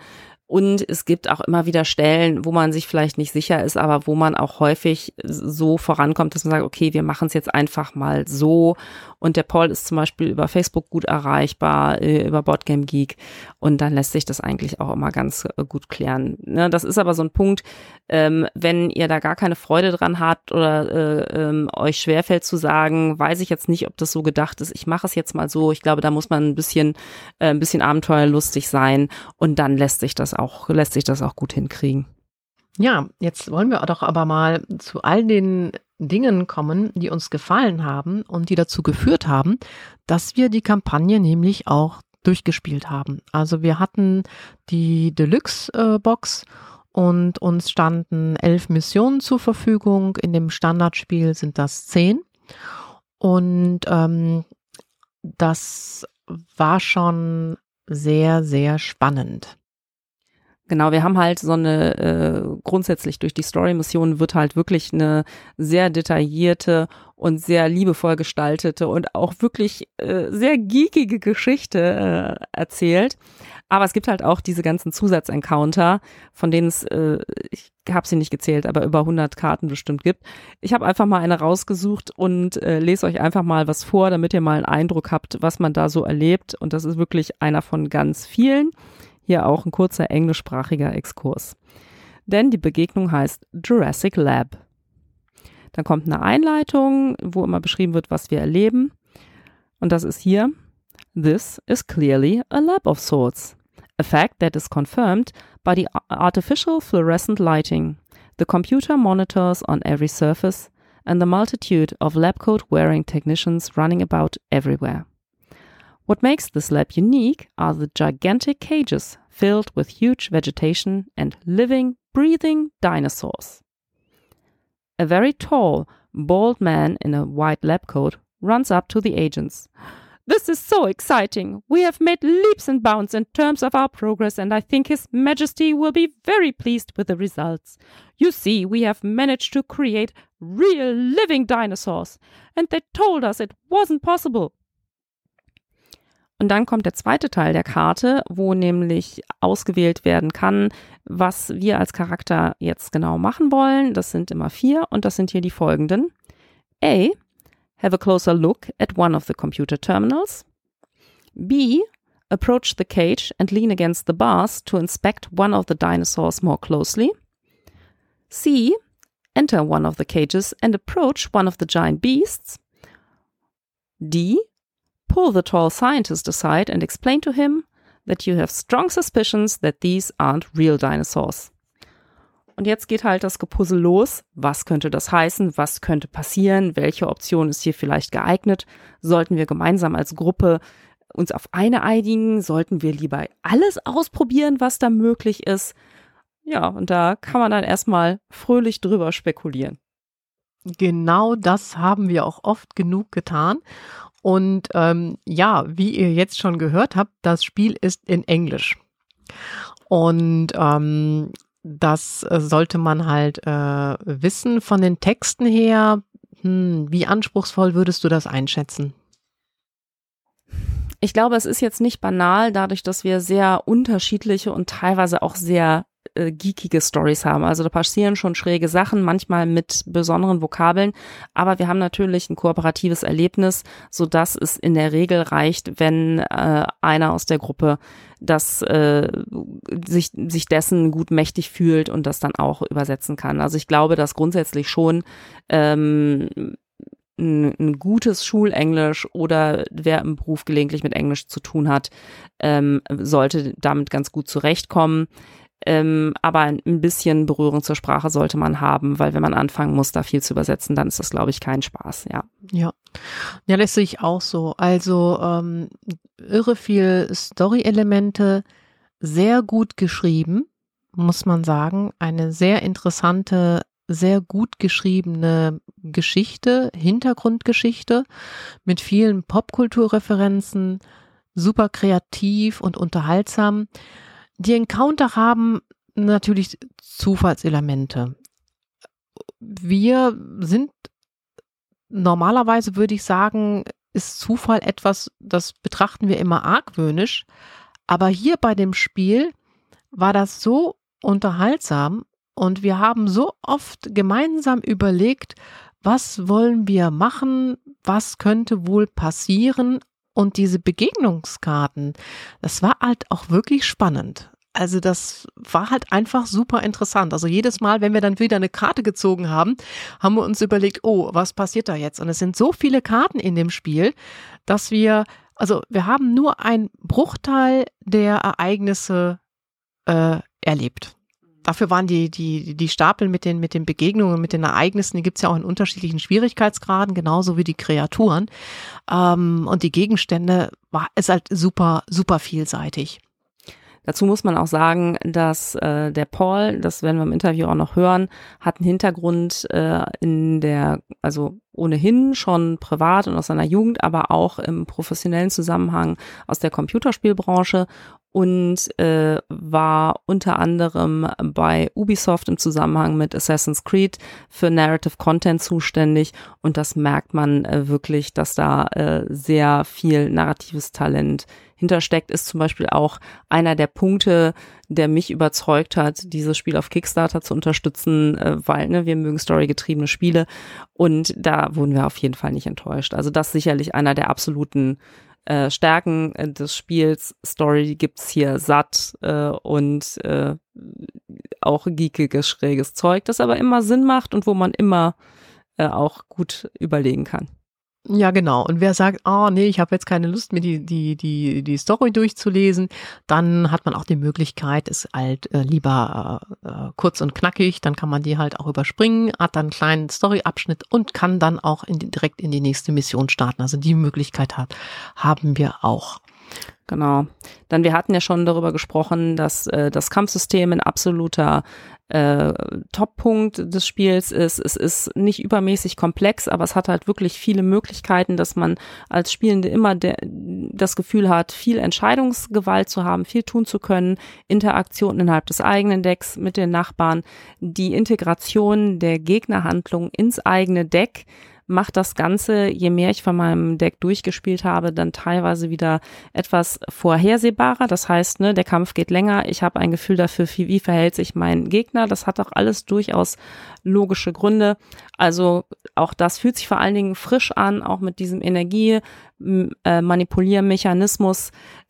und es gibt auch immer wieder Stellen, wo man sich vielleicht nicht sicher ist, aber wo man auch häufig so vorankommt, dass man sagt, okay, wir machen es jetzt einfach mal so. Und der Paul ist zum Beispiel über Facebook gut erreichbar, äh, über Boardgame Geek. Und dann lässt sich das eigentlich auch immer ganz äh, gut klären. Ne, das ist aber so ein Punkt, ähm, wenn ihr da gar keine Freude dran habt oder äh, ähm, euch schwerfällt zu sagen, weiß ich jetzt nicht, ob das so gedacht ist, ich mache es jetzt mal so. Ich glaube, da muss man ein bisschen, ein bisschen abenteuerlustig sein und dann lässt sich das auch, lässt sich das auch gut hinkriegen. Ja, jetzt wollen wir doch aber mal zu all den Dingen kommen, die uns gefallen haben und die dazu geführt haben, dass wir die Kampagne nämlich auch durchgespielt haben. Also wir hatten die Deluxe-Box und uns standen elf Missionen zur Verfügung. In dem Standardspiel sind das zehn. Und ähm, das war schon sehr, sehr spannend. Genau, wir haben halt so eine, äh, grundsätzlich durch die Story-Mission wird halt wirklich eine sehr detaillierte und sehr liebevoll gestaltete und auch wirklich äh, sehr geekige Geschichte äh, erzählt. Aber es gibt halt auch diese ganzen Zusatzencounter, von denen es, äh, ich habe sie nicht gezählt, aber über 100 Karten bestimmt gibt. Ich habe einfach mal eine rausgesucht und äh, lese euch einfach mal was vor, damit ihr mal einen Eindruck habt, was man da so erlebt. Und das ist wirklich einer von ganz vielen. Hier auch ein kurzer englischsprachiger Exkurs. Denn die Begegnung heißt Jurassic Lab. Dann kommt eine Einleitung, wo immer beschrieben wird, was wir erleben. Und das ist hier. This is clearly a lab of sorts. A fact that is confirmed by the artificial fluorescent lighting, the computer monitors on every surface, and the multitude of lab coat wearing technicians running about everywhere. What makes this lab unique are the gigantic cages filled with huge vegetation and living, breathing dinosaurs. A very tall, bald man in a white lab coat runs up to the agents. This is so exciting. We have made leaps and bounds in terms of our progress, and I think His Majesty will be very pleased with the results. You see, we have managed to create real living dinosaurs, and they told us it wasn't possible. Und dann kommt der zweite Teil der Karte, wo nämlich ausgewählt werden kann, was wir als Charakter jetzt genau machen wollen. Das sind immer vier und das sind hier die folgenden. A. Have a closer look at one of the computer terminals. B. Approach the cage and lean against the bars to inspect one of the dinosaurs more closely. C. Enter one of the cages and approach one of the giant beasts. D pull the tall scientist aside and explain to him that you have strong suspicions that these aren't real dinosaurs. Und jetzt geht halt das Gepuzzle los. Was könnte das heißen? Was könnte passieren? Welche Option ist hier vielleicht geeignet? Sollten wir gemeinsam als Gruppe uns auf eine einigen? Sollten wir lieber alles ausprobieren, was da möglich ist? Ja, und da kann man dann erstmal fröhlich drüber spekulieren. Genau das haben wir auch oft genug getan. Und ähm, ja, wie ihr jetzt schon gehört habt, das Spiel ist in Englisch. Und ähm, das äh, sollte man halt äh, wissen von den Texten her. Hm, wie anspruchsvoll würdest du das einschätzen? Ich glaube, es ist jetzt nicht banal, dadurch, dass wir sehr unterschiedliche und teilweise auch sehr äh, geekige Stories haben. Also da passieren schon schräge Sachen, manchmal mit besonderen Vokabeln, aber wir haben natürlich ein kooperatives Erlebnis, so dass es in der Regel reicht, wenn äh, einer aus der Gruppe das äh, sich, sich dessen gut mächtig fühlt und das dann auch übersetzen kann. Also ich glaube, dass grundsätzlich schon ähm, ein, ein gutes Schulenglisch oder wer im Beruf gelegentlich mit Englisch zu tun hat, ähm, sollte damit ganz gut zurechtkommen. Ähm, aber ein bisschen Berührung zur Sprache sollte man haben, weil wenn man anfangen muss, da viel zu übersetzen, dann ist das, glaube ich, kein Spaß, ja. Ja. Ja, das sehe ich auch so. Also ähm, irre viel Story-Elemente, sehr gut geschrieben, muss man sagen. Eine sehr interessante sehr gut geschriebene Geschichte, Hintergrundgeschichte mit vielen Popkulturreferenzen, super kreativ und unterhaltsam. Die Encounter haben natürlich Zufallselemente. Wir sind normalerweise würde ich sagen, ist Zufall etwas, das betrachten wir immer argwöhnisch. Aber hier bei dem Spiel war das so unterhaltsam und wir haben so oft gemeinsam überlegt, was wollen wir machen, was könnte wohl passieren. Und diese Begegnungskarten, das war halt auch wirklich spannend. Also das war halt einfach super interessant. Also jedes Mal, wenn wir dann wieder eine Karte gezogen haben, haben wir uns überlegt, oh, was passiert da jetzt? Und es sind so viele Karten in dem Spiel, dass wir, also wir haben nur einen Bruchteil der Ereignisse äh, erlebt dafür waren die, die, die Stapel mit den, mit den Begegnungen, mit den Ereignissen, die gibt's ja auch in unterschiedlichen Schwierigkeitsgraden, genauso wie die Kreaturen. Ähm, und die Gegenstände war, ist halt super, super vielseitig. Dazu muss man auch sagen, dass äh, der Paul, das werden wir im Interview auch noch hören, hat einen Hintergrund äh, in der, also ohnehin schon privat und aus seiner Jugend, aber auch im professionellen Zusammenhang aus der Computerspielbranche und äh, war unter anderem bei Ubisoft im Zusammenhang mit Assassin's Creed für Narrative Content zuständig. Und das merkt man äh, wirklich, dass da äh, sehr viel narratives Talent hintersteckt, ist zum Beispiel auch einer der Punkte, der mich überzeugt hat, dieses Spiel auf Kickstarter zu unterstützen, äh, weil ne, wir mögen storygetriebene Spiele. Und da wurden wir auf jeden Fall nicht enttäuscht. Also das sicherlich einer der absoluten äh, Stärken äh, des Spiels. Story gibt's hier satt äh, und äh, auch geekiges, schräges Zeug, das aber immer Sinn macht und wo man immer äh, auch gut überlegen kann. Ja, genau. Und wer sagt, oh nee, ich habe jetzt keine Lust, mir die, die, die, die Story durchzulesen, dann hat man auch die Möglichkeit, es halt äh, lieber äh, äh, kurz und knackig, dann kann man die halt auch überspringen, hat dann einen kleinen Story-Abschnitt und kann dann auch in die, direkt in die nächste Mission starten. Also die Möglichkeit hat, haben wir auch. Genau. Dann wir hatten ja schon darüber gesprochen, dass äh, das Kampfsystem ein absoluter äh, Top-Punkt des Spiels ist. Es ist nicht übermäßig komplex, aber es hat halt wirklich viele Möglichkeiten, dass man als Spielende immer das Gefühl hat, viel Entscheidungsgewalt zu haben, viel tun zu können, Interaktion innerhalb des eigenen Decks mit den Nachbarn, die Integration der Gegnerhandlung ins eigene Deck macht das Ganze, je mehr ich von meinem Deck durchgespielt habe, dann teilweise wieder etwas vorhersehbarer. Das heißt, ne, der Kampf geht länger. Ich habe ein Gefühl dafür, wie, verhält sich mein Gegner. Das hat auch alles durchaus logische Gründe. Also auch das fühlt sich vor allen Dingen frisch an, auch mit diesem Energie äh.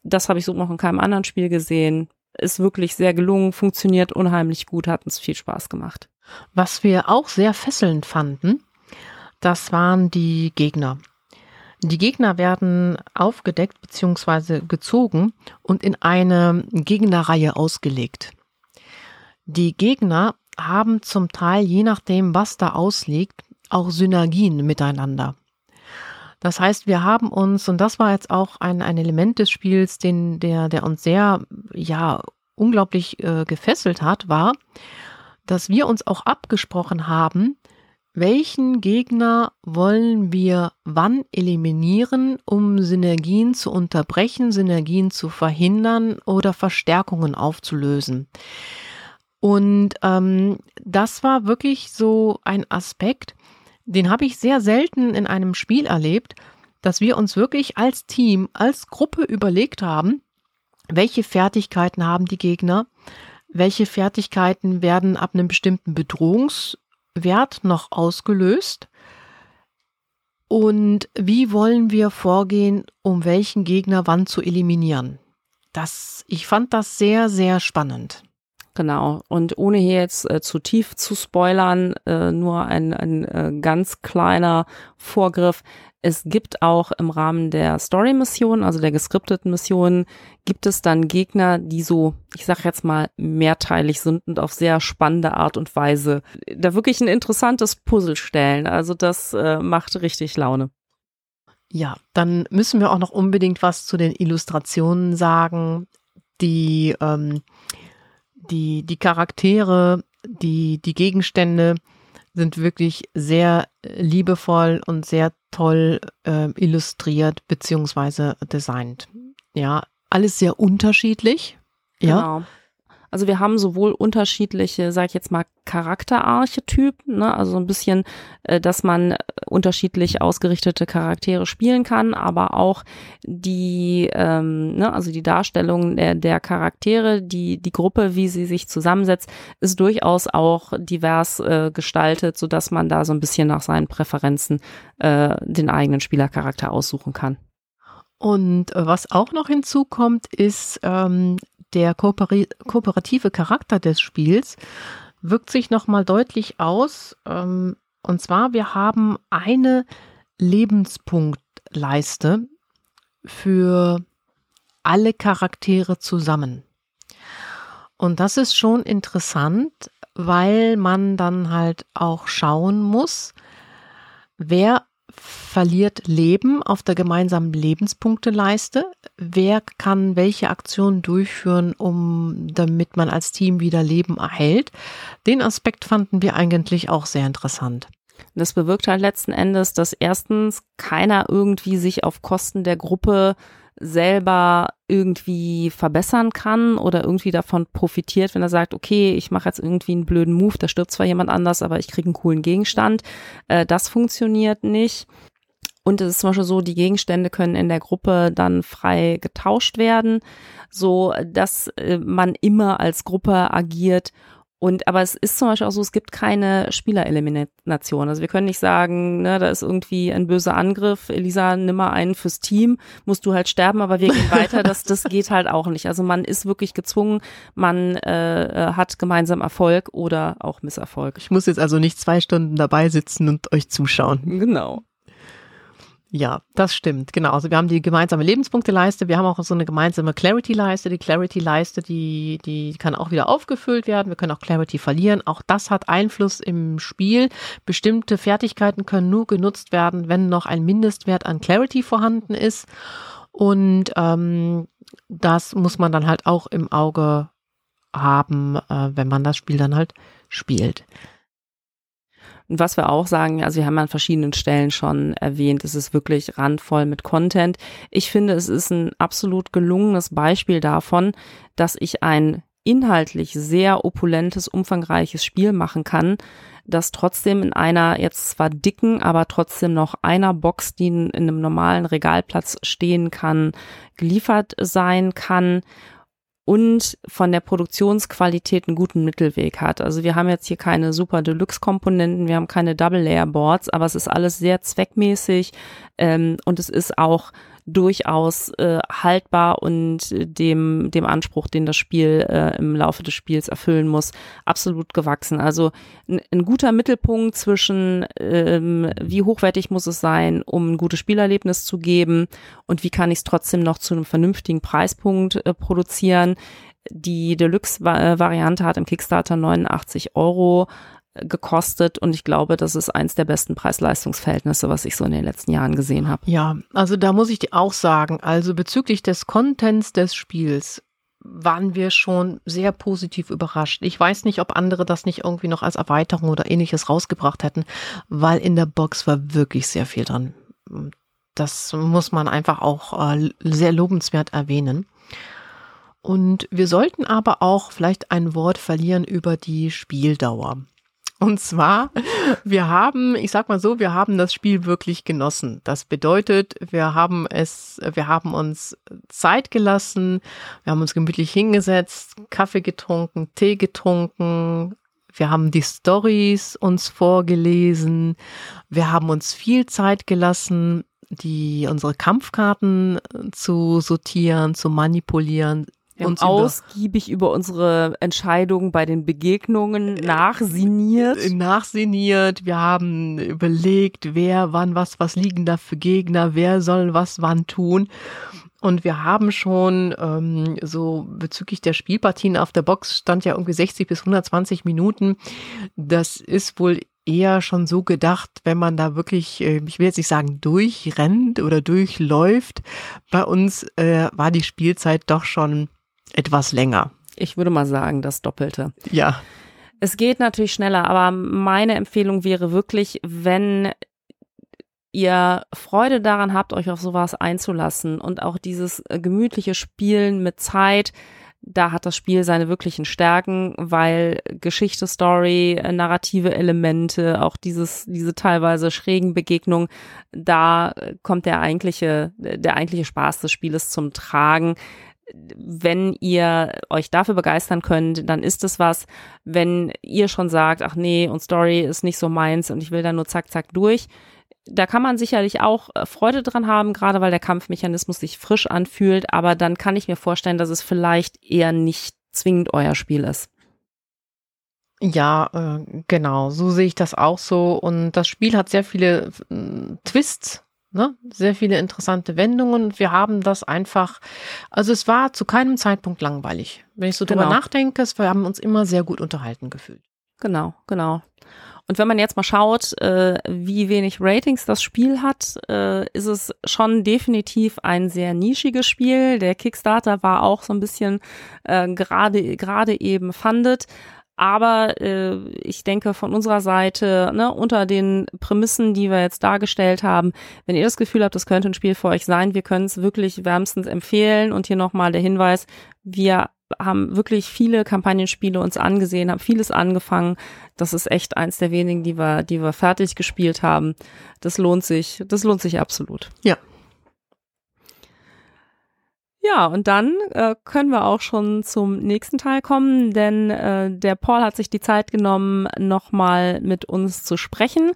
Das habe ich so noch in keinem anderen Spiel gesehen. Ist wirklich sehr gelungen, funktioniert unheimlich gut, hat uns viel Spaß gemacht. Was wir auch sehr fesselnd fanden, das waren die Gegner. Die Gegner werden aufgedeckt bzw. gezogen und in eine Gegnerreihe ausgelegt. Die Gegner haben zum Teil, je nachdem, was da ausliegt, auch Synergien miteinander. Das heißt, wir haben uns, und das war jetzt auch ein, ein Element des Spiels, den, der, der uns sehr, ja, unglaublich äh, gefesselt hat, war, dass wir uns auch abgesprochen haben, welchen Gegner wollen wir wann eliminieren, um Synergien zu unterbrechen, Synergien zu verhindern oder Verstärkungen aufzulösen? Und ähm, das war wirklich so ein Aspekt, den habe ich sehr selten in einem Spiel erlebt, dass wir uns wirklich als Team, als Gruppe überlegt haben, welche Fertigkeiten haben die Gegner, welche Fertigkeiten werden ab einem bestimmten Bedrohungswert noch ausgelöst und wie wollen wir vorgehen, um welchen Gegner wann zu eliminieren. Das, ich fand das sehr, sehr spannend. Genau. Und ohne hier jetzt äh, zu tief zu spoilern, äh, nur ein, ein äh, ganz kleiner Vorgriff. Es gibt auch im Rahmen der Story-Mission, also der geskripteten Missionen, gibt es dann Gegner, die so, ich sag jetzt mal, mehrteilig sind und auf sehr spannende Art und Weise da wirklich ein interessantes Puzzle stellen. Also das äh, macht richtig Laune. Ja, dann müssen wir auch noch unbedingt was zu den Illustrationen sagen. Die ähm, die, die Charaktere, die, die Gegenstände sind wirklich sehr liebevoll und sehr toll äh, illustriert beziehungsweise designt. Ja, alles sehr unterschiedlich. Ja. Genau. Also wir haben sowohl unterschiedliche, sag ich jetzt mal, Charakterarchetypen, ne? also ein bisschen, äh, dass man äh, unterschiedlich ausgerichtete Charaktere spielen kann, aber auch die, ähm, ne, also die Darstellung der, der Charaktere, die, die Gruppe, wie sie sich zusammensetzt, ist durchaus auch divers äh, gestaltet, so dass man da so ein bisschen nach seinen Präferenzen äh, den eigenen Spielercharakter aussuchen kann. Und äh, was auch noch hinzukommt, ist ähm, der kooperative Charakter des Spiels wirkt sich nochmal deutlich aus. Ähm, und zwar, wir haben eine Lebenspunktleiste für alle Charaktere zusammen. Und das ist schon interessant, weil man dann halt auch schauen muss, wer verliert Leben auf der gemeinsamen Lebenspunkteleiste. Wer kann welche Aktionen durchführen, um damit man als Team wieder Leben erhält? Den Aspekt fanden wir eigentlich auch sehr interessant. Das bewirkt halt letzten Endes, dass erstens keiner irgendwie sich auf Kosten der Gruppe selber irgendwie verbessern kann oder irgendwie davon profitiert, wenn er sagt, okay, ich mache jetzt irgendwie einen blöden Move, da stirbt zwar jemand anders, aber ich kriege einen coolen Gegenstand. Äh, das funktioniert nicht. Und es ist zum Beispiel so, die Gegenstände können in der Gruppe dann frei getauscht werden, so dass äh, man immer als Gruppe agiert und aber es ist zum Beispiel auch so, es gibt keine Spielerelimination. Also wir können nicht sagen, ne, da ist irgendwie ein böser Angriff, Elisa, nimm mal einen fürs Team, musst du halt sterben, aber wir gehen weiter. Das, das geht halt auch nicht. Also man ist wirklich gezwungen, man äh, hat gemeinsam Erfolg oder auch Misserfolg. Ich muss jetzt also nicht zwei Stunden dabei sitzen und euch zuschauen. Genau. Ja, das stimmt, genau. Also wir haben die gemeinsame Lebenspunkteleiste, wir haben auch so eine gemeinsame Clarity-Leiste. Die Clarity-Leiste, die, die kann auch wieder aufgefüllt werden. Wir können auch Clarity verlieren. Auch das hat Einfluss im Spiel. Bestimmte Fertigkeiten können nur genutzt werden, wenn noch ein Mindestwert an Clarity vorhanden ist. Und ähm, das muss man dann halt auch im Auge haben, äh, wenn man das Spiel dann halt spielt. Und was wir auch sagen, also wir haben an verschiedenen Stellen schon erwähnt, es ist wirklich randvoll mit Content. Ich finde, es ist ein absolut gelungenes Beispiel davon, dass ich ein inhaltlich sehr opulentes, umfangreiches Spiel machen kann, das trotzdem in einer jetzt zwar dicken, aber trotzdem noch einer Box, die in, in einem normalen Regalplatz stehen kann, geliefert sein kann und von der Produktionsqualität einen guten Mittelweg hat. Also wir haben jetzt hier keine super Deluxe-Komponenten, wir haben keine Double-Layer-Boards, aber es ist alles sehr zweckmäßig ähm, und es ist auch durchaus äh, haltbar und dem, dem Anspruch, den das Spiel äh, im Laufe des Spiels erfüllen muss, absolut gewachsen. Also ein, ein guter Mittelpunkt zwischen, ähm, wie hochwertig muss es sein, um ein gutes Spielerlebnis zu geben und wie kann ich es trotzdem noch zu einem vernünftigen Preispunkt äh, produzieren. Die Deluxe-Variante hat im Kickstarter 89 Euro gekostet und ich glaube, das ist eins der besten Preis-Leistungs-Verhältnisse, was ich so in den letzten Jahren gesehen habe. Ja, also da muss ich dir auch sagen, also bezüglich des Contents des Spiels waren wir schon sehr positiv überrascht. Ich weiß nicht, ob andere das nicht irgendwie noch als Erweiterung oder ähnliches rausgebracht hätten, weil in der Box war wirklich sehr viel dran. Das muss man einfach auch äh, sehr lobenswert erwähnen. Und wir sollten aber auch vielleicht ein Wort verlieren über die Spieldauer. Und zwar, wir haben, ich sag mal so, wir haben das Spiel wirklich genossen. Das bedeutet, wir haben es, wir haben uns Zeit gelassen, wir haben uns gemütlich hingesetzt, Kaffee getrunken, Tee getrunken, wir haben die Stories uns vorgelesen, wir haben uns viel Zeit gelassen, die unsere Kampfkarten zu sortieren, zu manipulieren, wir haben ausgiebig über unsere Entscheidungen bei den Begegnungen nachsiniert. Äh, nachsiniert. Wir haben überlegt, wer wann was, was liegen da für Gegner, wer soll was wann tun. Und wir haben schon ähm, so bezüglich der Spielpartien auf der Box stand ja irgendwie 60 bis 120 Minuten. Das ist wohl eher schon so gedacht, wenn man da wirklich, äh, ich will jetzt nicht sagen durchrennt oder durchläuft. Bei uns äh, war die Spielzeit doch schon etwas länger. Ich würde mal sagen, das Doppelte. Ja. Es geht natürlich schneller, aber meine Empfehlung wäre wirklich, wenn ihr Freude daran habt, euch auf sowas einzulassen und auch dieses äh, gemütliche Spielen mit Zeit, da hat das Spiel seine wirklichen Stärken, weil Geschichte, Story, äh, narrative Elemente, auch dieses, diese teilweise schrägen Begegnungen, da kommt der eigentliche, der eigentliche Spaß des Spieles zum Tragen wenn ihr euch dafür begeistern könnt, dann ist es was. Wenn ihr schon sagt, ach nee, und Story ist nicht so meins und ich will da nur zack, zack durch, da kann man sicherlich auch äh, Freude dran haben, gerade weil der Kampfmechanismus sich frisch anfühlt, aber dann kann ich mir vorstellen, dass es vielleicht eher nicht zwingend euer Spiel ist. Ja, äh, genau, so sehe ich das auch so. Und das Spiel hat sehr viele äh, Twists, Ne? Sehr viele interessante Wendungen. Wir haben das einfach, also es war zu keinem Zeitpunkt langweilig. Wenn ich so genau. drüber nachdenke, wir haben uns immer sehr gut unterhalten gefühlt. Genau, genau. Und wenn man jetzt mal schaut, äh, wie wenig Ratings das Spiel hat, äh, ist es schon definitiv ein sehr nischiges Spiel. Der Kickstarter war auch so ein bisschen äh, gerade gerade eben funded. Aber äh, ich denke von unserer Seite, ne, unter den Prämissen, die wir jetzt dargestellt haben, wenn ihr das Gefühl habt, das könnte ein Spiel für euch sein, wir können es wirklich wärmstens empfehlen. Und hier nochmal der Hinweis, wir haben wirklich viele Kampagnenspiele uns angesehen, haben vieles angefangen. Das ist echt eins der wenigen, die wir, die wir fertig gespielt haben. Das lohnt sich, das lohnt sich absolut. Ja, ja, und dann äh, können wir auch schon zum nächsten Teil kommen, denn äh, der Paul hat sich die Zeit genommen, nochmal mit uns zu sprechen.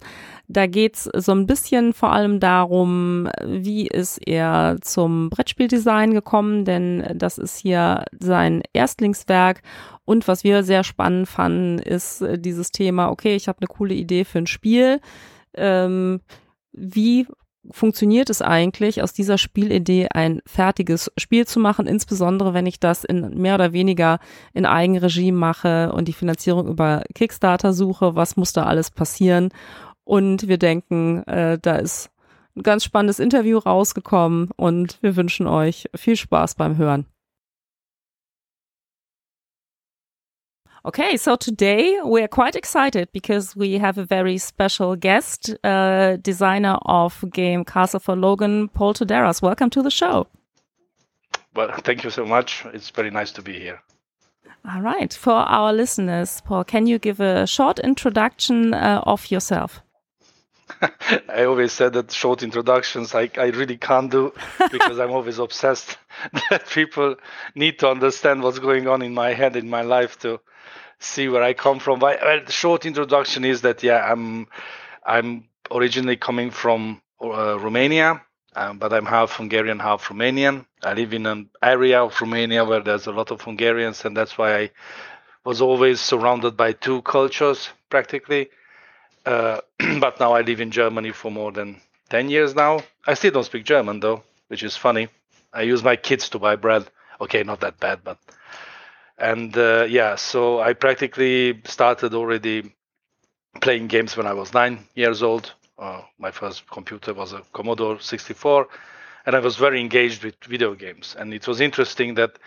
Da geht's so ein bisschen vor allem darum, wie ist er zum Brettspieldesign gekommen, denn das ist hier sein Erstlingswerk. Und was wir sehr spannend fanden, ist äh, dieses Thema, okay, ich habe eine coole Idee für ein Spiel. Ähm, wie funktioniert es eigentlich, aus dieser Spielidee ein fertiges Spiel zu machen, insbesondere wenn ich das in mehr oder weniger in Eigenregie mache und die Finanzierung über Kickstarter suche, was muss da alles passieren? Und wir denken, äh, da ist ein ganz spannendes Interview rausgekommen und wir wünschen euch viel Spaß beim Hören. Okay, so today we are quite excited because we have a very special guest, uh, designer of game Castle von Loghan, Paul Toderas. Welcome to the show. Well, thank you so much. It's very nice to be here. All right. For our listeners, Paul, can you give a short introduction uh, of yourself? I always said that short introductions I, I really can't do because I'm always obsessed that people need to understand what's going on in my head, in my life to see where I come from. Well, the short introduction is that yeah, I'm I'm originally coming from uh, Romania, um, but I'm half Hungarian, half Romanian. I live in an area of Romania where there's a lot of Hungarians, and that's why I was always surrounded by two cultures practically. Uh, but now I live in Germany for more than 10 years now. I still don't speak German though, which is funny. I use my kids to buy bread. Okay, not that bad, but and uh, yeah so i practically started already playing games when i was nine years old. Uh, my first computer was a commodore 64 and i was very engaged with video games. And it was interesting that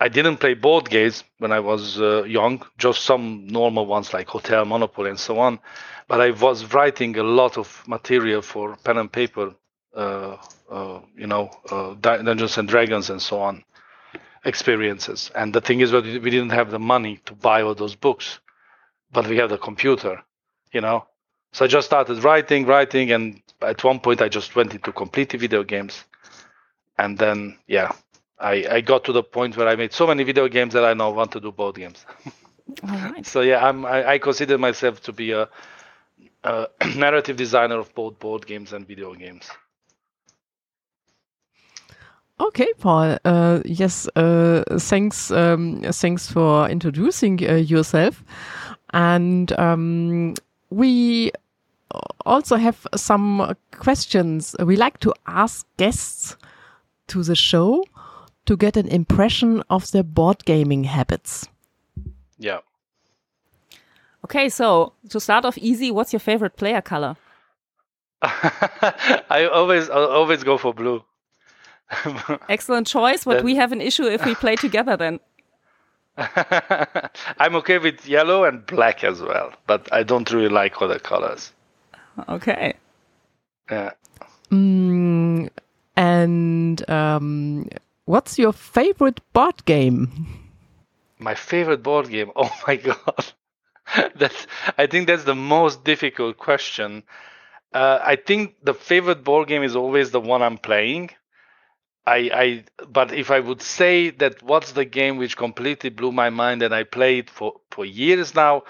i didn't play board games when i was uh, young just some normal ones like hotel monopoly and so on. But i was writing a lot of material for pen and paper uh, uh, you know uh, dungeons and dragons and so on experiences. And the thing is that we didn't have the money to buy all those books. but we have the computer, you know. So I just started writing, writing, and at one point I just went into completely video games, and then yeah, I I got to the point where I made so many video games that I now want to do board games. Alright. So yeah, I'm I, I consider myself to be a, a narrative designer of both board games and video games. Okay, Paul. Uh, yes, uh, thanks. Um, thanks for introducing uh, yourself, and um, we also have some questions we like to ask guests to the show to get an impression of their board gaming habits. Yeah. Okay, so to start off easy, what's your favorite player color? I always I always go for blue. Excellent choice, but That- we have an issue if we play together then. I'm okay with yellow and black as well, but I don't really like other colors. Okay. Yeah. Mm, and um, what's your favorite board game? My favorite board game. Oh my god. that's I think that's the most difficult question. Uh, I think the favorite board game is always the one I'm playing. I, I but if I would say that what's the game which completely blew my mind and I played for for years now,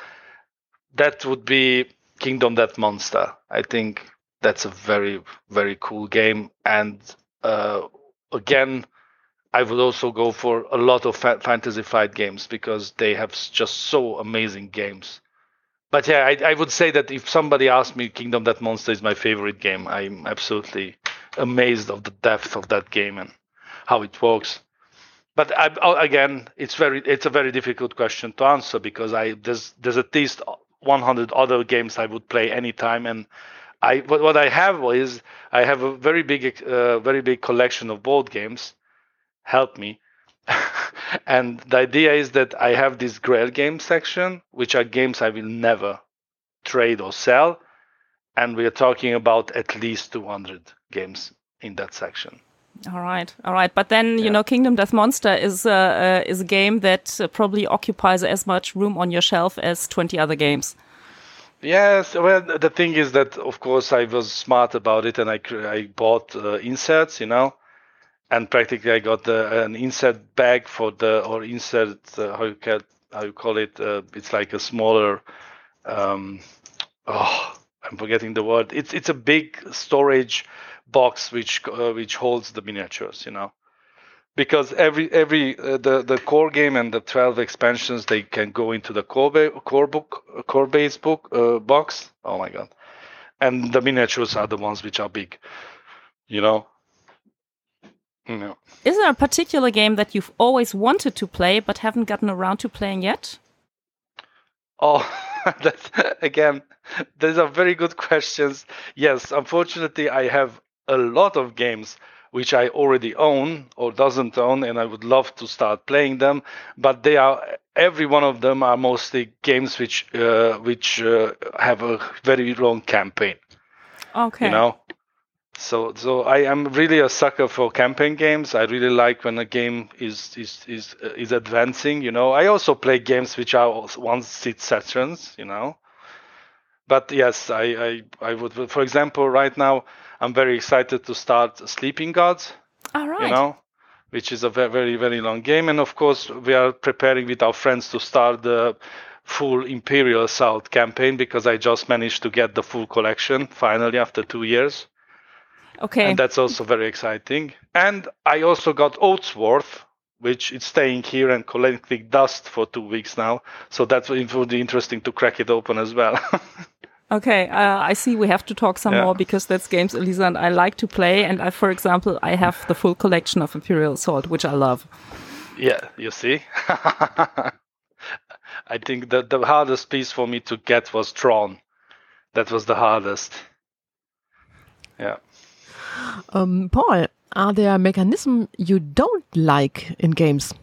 that would be Kingdom Death Monster. I think that's a very very cool game and uh, again I would also go for a lot of fa- Fantasy Flight games because they have just so amazing games. But yeah, I, I would say that if somebody asked me, Kingdom Death Monster is my favorite game. I'm absolutely amazed of the depth of that game and how it works. But I, again, it's very it's a very difficult question to answer because I there's there's at least 100 other games I would play anytime and I what, what I have is I have a very big uh, very big collection of board games help me. and the idea is that I have this Grail game section, which are games I will never trade or sell. And we are talking about at least 200 games in that section. All right, all right. But then you know, Kingdom Death Monster is uh, uh, is a game that uh, probably occupies as much room on your shelf as twenty other games. Yes, well, the thing is that, of course, I was smart about it and I, I bought uh, inserts, you know, and practically I got the, an insert bag for the, or insert, uh, how, you call, how you call it, uh, it's like a smaller, um, oh, I'm forgetting the word. It's it's a big storage box which uh, which holds the miniatures, you know, because every every uh, the the core game and the 12 expansions they can go into the core ba- core book core base book uh, box. Oh my god, and the miniatures are the ones which are big, you know. Yeah. Is there a particular game that you've always wanted to play but haven't gotten around to playing yet? Oh, that's again, these are very good questions. Yes, unfortunately, I have a lot of games which I already own or doesn't own, and I would love to start playing them. But they are every one of them are mostly games which uh, which uh, have a very long campaign. Okay. You know. So, so I am really a sucker for campaign games. I really like when a game is is is uh, is advancing. You know, I also play games which are one seat sessions. You know, but yes, I I I would. For example, right now I'm very excited to start Sleeping Gods. All right. You know, which is a ve- very very long game, and of course we are preparing with our friends to start the full Imperial Assault campaign because I just managed to get the full collection finally after two years okay. and that's also very exciting. And I also got Oathsworn, which it's staying here and collecting dust for two weeks now. So that would be interesting to crack it open as well. Okay, uh, I see. We have to talk some Yeah. more because that's games Elisa and I like to play. And I, for example, I have the full collection of Imperial Assault, which I love. yeah, you see. I think that the hardest piece for me to get was Tron. That was the hardest. Yeah. Um, Paul, are there mechanisms you don't like in games?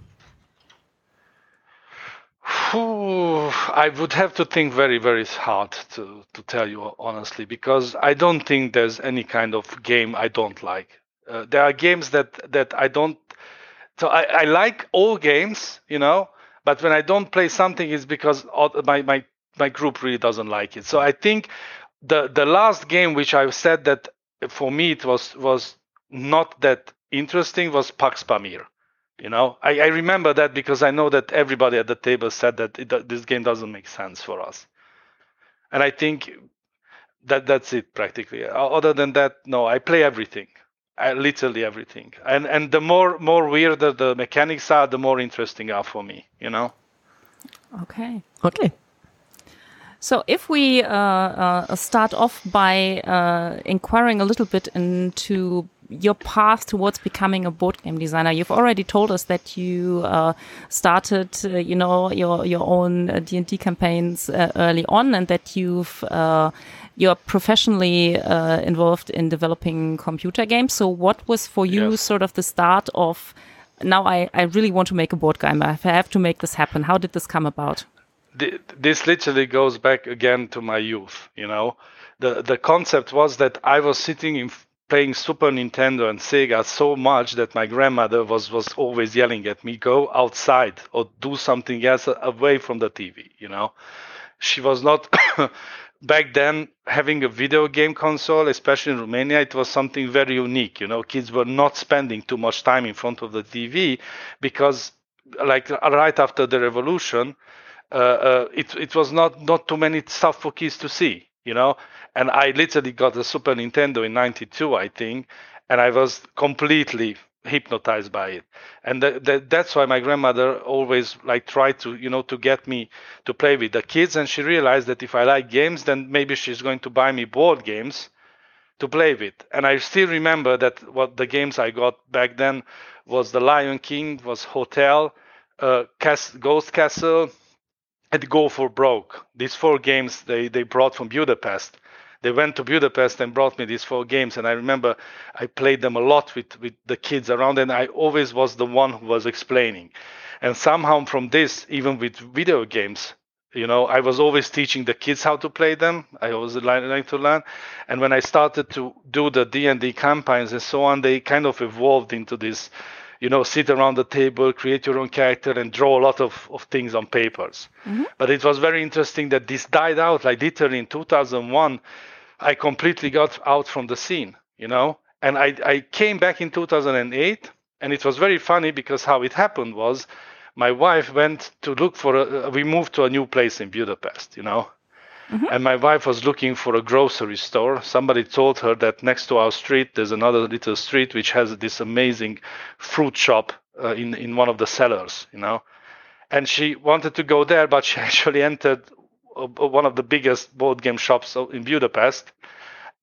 I would have to think very, very hard to, to tell you honestly, because I don't think there's any kind of game I don't like. Uh, there are games that, that I don't. So I, I like all games, you know, but when I don't play something, it's because my, my my group really doesn't like it. So I think the the last game which I said that for me it was was not that interesting was Pax Pamir. You know, I, I remember that because I know that everybody at the table said that it, this game doesn't make sense for us, and I think that that's it practically. Other than that, no, I play everything, I, literally everything, and and the more more weirder the mechanics are, the more interesting are for me. You know. Okay. Okay. So, if we uh, uh, start off by uh, inquiring a little bit into your path towards becoming a board game designer, you've already told us that you uh, started, uh, you know, your your own D and D campaigns uh, early on, and that you've you're professionally involved in developing computer games. So, what was for you yes. sort of the start of? Now I, I really want to make a board game. I have to make this happen. How did this come about? this literally goes back again to my youth you know the the concept was that i was sitting in playing super nintendo and sega so much that my grandmother was was always yelling at me go outside or do something else away from the tv you know? She was not back then having a video game console especially in romania it was something very unique you know? Kids were not spending too much time in front of the tv because like right after the revolution uh, uh, it it was not not too many stuff for kids to see, you know. And I literally got a Super Nintendo in '92, I think, and I was completely hypnotized by it and th- th- that's why my grandmother always like tried to you know to get me to play with the kids and she realized that if i like games then maybe she's going to buy me board games to play with and i still remember that what the games i got back then was the lion king was hotel uh, Cas- ghost castle and Go for Broke. These four games they, they brought from Budapest. They went to Budapest and brought me these four games, and I remember I played them a lot with, with the kids around, and I always was the one who was explaining. And somehow from this, even with video games, you know, I was always teaching the kids how to play them. I always like to learn, and when I started to do the D and D campaigns and so on, they kind of evolved into this you know, sit around the table, create your own character, and draw a lot of, of things on papers. Mm-hmm. But it was very interesting that this died out. Like literally in 2001, I completely got out from the scene, you know, and I, I came back in 2008, and it was very funny because how it happened was my wife went to look for a, we moved to a new place in Budapest, you know, Mm-hmm. And my wife was looking for a grocery store. Somebody told her that next to our street, there's another little street which has this amazing fruit shop uh, in in one of the cellars, you know. And she wanted to go there, but she actually entered a, one of the biggest board game shops in Budapest.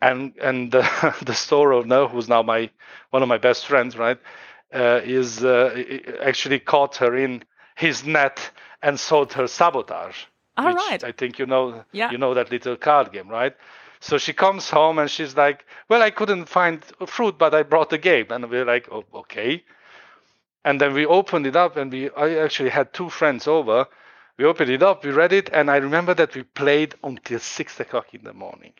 And and the, the store owner, who's now my one of my best friends, right, uh, is uh, actually caught her in his net and sold her sabotage all right. I think you know yeah. you know that little card game, right? So she comes home and she's like, "Well, I couldn't find fruit, but I brought the game." And we're like, oh, "Okay." And then we opened it up, and we I actually had two friends over. We opened it up, we read it, and I remember that we played until six o'clock in the morning.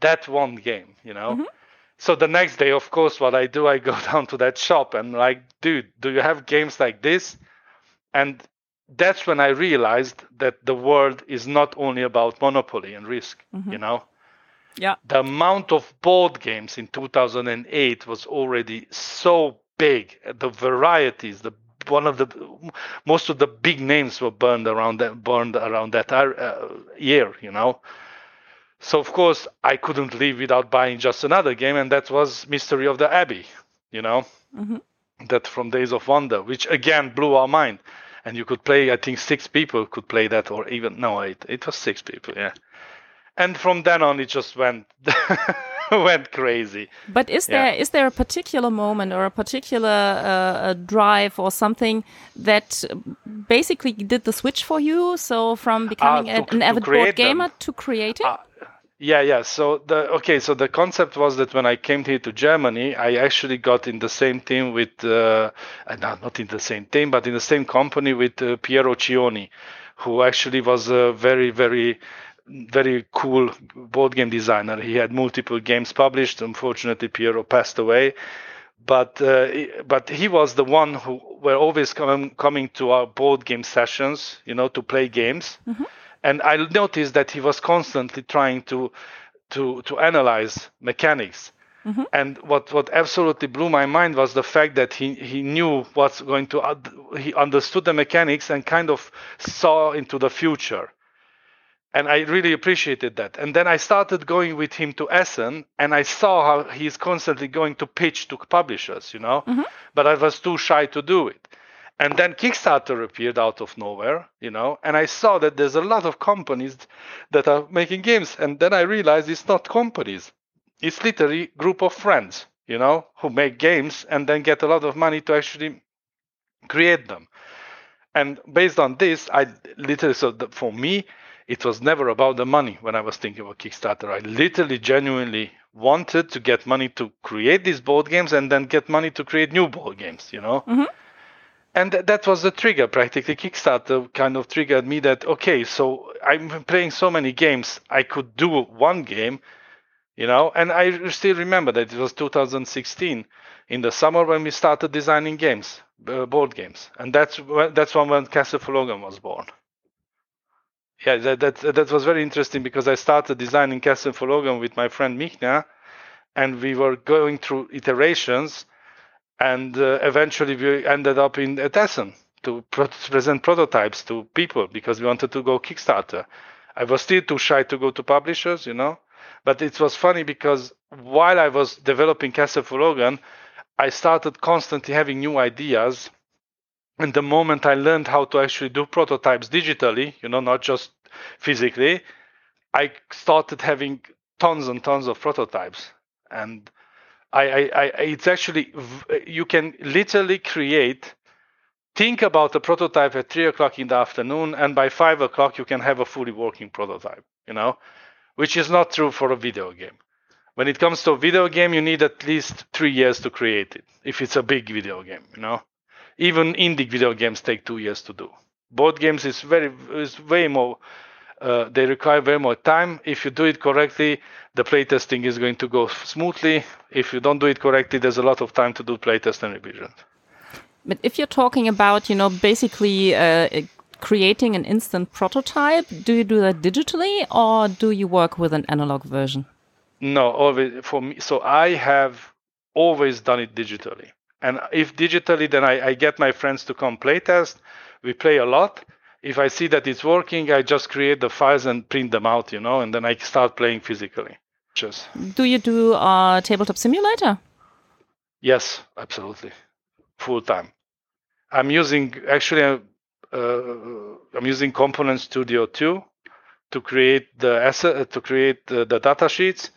That one game, you know. Mm-hmm. So the next day, of course, what I do, I go down to that shop and like, dude, do you have games like this? And that's when I realized that the world is not only about monopoly and risk, mm-hmm. you know? Yeah. The amount of board games in 2008 was already so big. The varieties, the one of the most of the big names were burned around that burned around that uh, year, you know. So of course I couldn't live without buying just another game, and that was Mystery of the Abbey, you know, mm-hmm. that from Days of Wonder, which again blew our mind and you could play. I think six people could play that, or even no, it it was six people. Yeah, and from then on, it just went went crazy. But is yeah. there is there a particular moment or a particular uh, drive or something that basically did the switch for you? So from becoming uh, to, an avid board gamer them. to creating. Uh, yeah, yeah. So the okay, so the concept was that when I came here to Germany, I actually got in the same team with, uh, uh not not in the same team, but in the same company with uh, Piero Cioni, who actually was a very very very cool board game designer. He had multiple games published. Unfortunately, Piero passed away, but uh, but he was the one who were always coming coming to our board game sessions, you know, to play games. Mm-hmm and I noticed that he was constantly trying to to to analyze mechanics. Mm-hmm. And what, what absolutely blew my mind was the fact that he, he knew what's going to, he understood the mechanics and kind of saw into the future and I really appreciated that. And then I started going with him to Essen, and I saw how he's constantly going to pitch to publishers, you know, mm-hmm. but I was too shy to do it. And then Kickstarter appeared out of nowhere, you know, and I saw that there's a lot of companies that are making games, and then I realized it's not companies, it's literally group of friends, you know, who make games and then get a lot of money to actually create them. And based on this, I literally so for me it was never about the money when I was thinking about Kickstarter. I literally, genuinely wanted to get money to create these board games and then get money to create new board games, you know? Mm-hmm. And th- that was the trigger, practically. Kickstarter kind of triggered me that, okay, so I'm playing so many games, I could do one game, you know? And I still remember that it was 2016 in the summer when we started designing games, uh, board games. And that's, that's when, when Castle von Loghan was born yeah, that, that that was very interesting because I started designing Castle von Loghan with my friend Michna, and we were going through iterations, and uh, eventually we ended up in Essen to pro- present prototypes to people because we wanted to go Kickstarter. I was still too shy to go to publishers, you know, but it was funny because while I was developing Castle von Loghan, I started constantly having new ideas and the moment I learned how to actually do prototypes digitally, you know, not just physically, I started having tons and tons of prototypes. And I, I, I it's actually, you can literally create, think about a prototype at three o'clock in the afternoon, and by five o'clock, you can have a fully working prototype, you know, which is not true for a video game. When it comes to a video game, you need at least three years to create it, if it's a big video game, you know even indie video games take two years to do. Board games is very is way more. Uh, they require very more time. If you do it correctly, the playtesting is going to go smoothly. If you don't do it correctly, there's a lot of time to do playtest and revision. But if you're talking about, you know, basically uh, creating an instant prototype, do you do that digitally or do you work with an analog version? No, always for me. So I have always done it digitally. And if digitally, then I, I get my friends to come play test. We play a lot. If I see that it's working, I just create the files and print them out, you know, and then I start playing physically. Just. Do you do a tabletop simulator? Yes, absolutely, full time. I'm using actually, uh, uh, I'm using Component Studio 2 to create the asset, to create the, the data sheets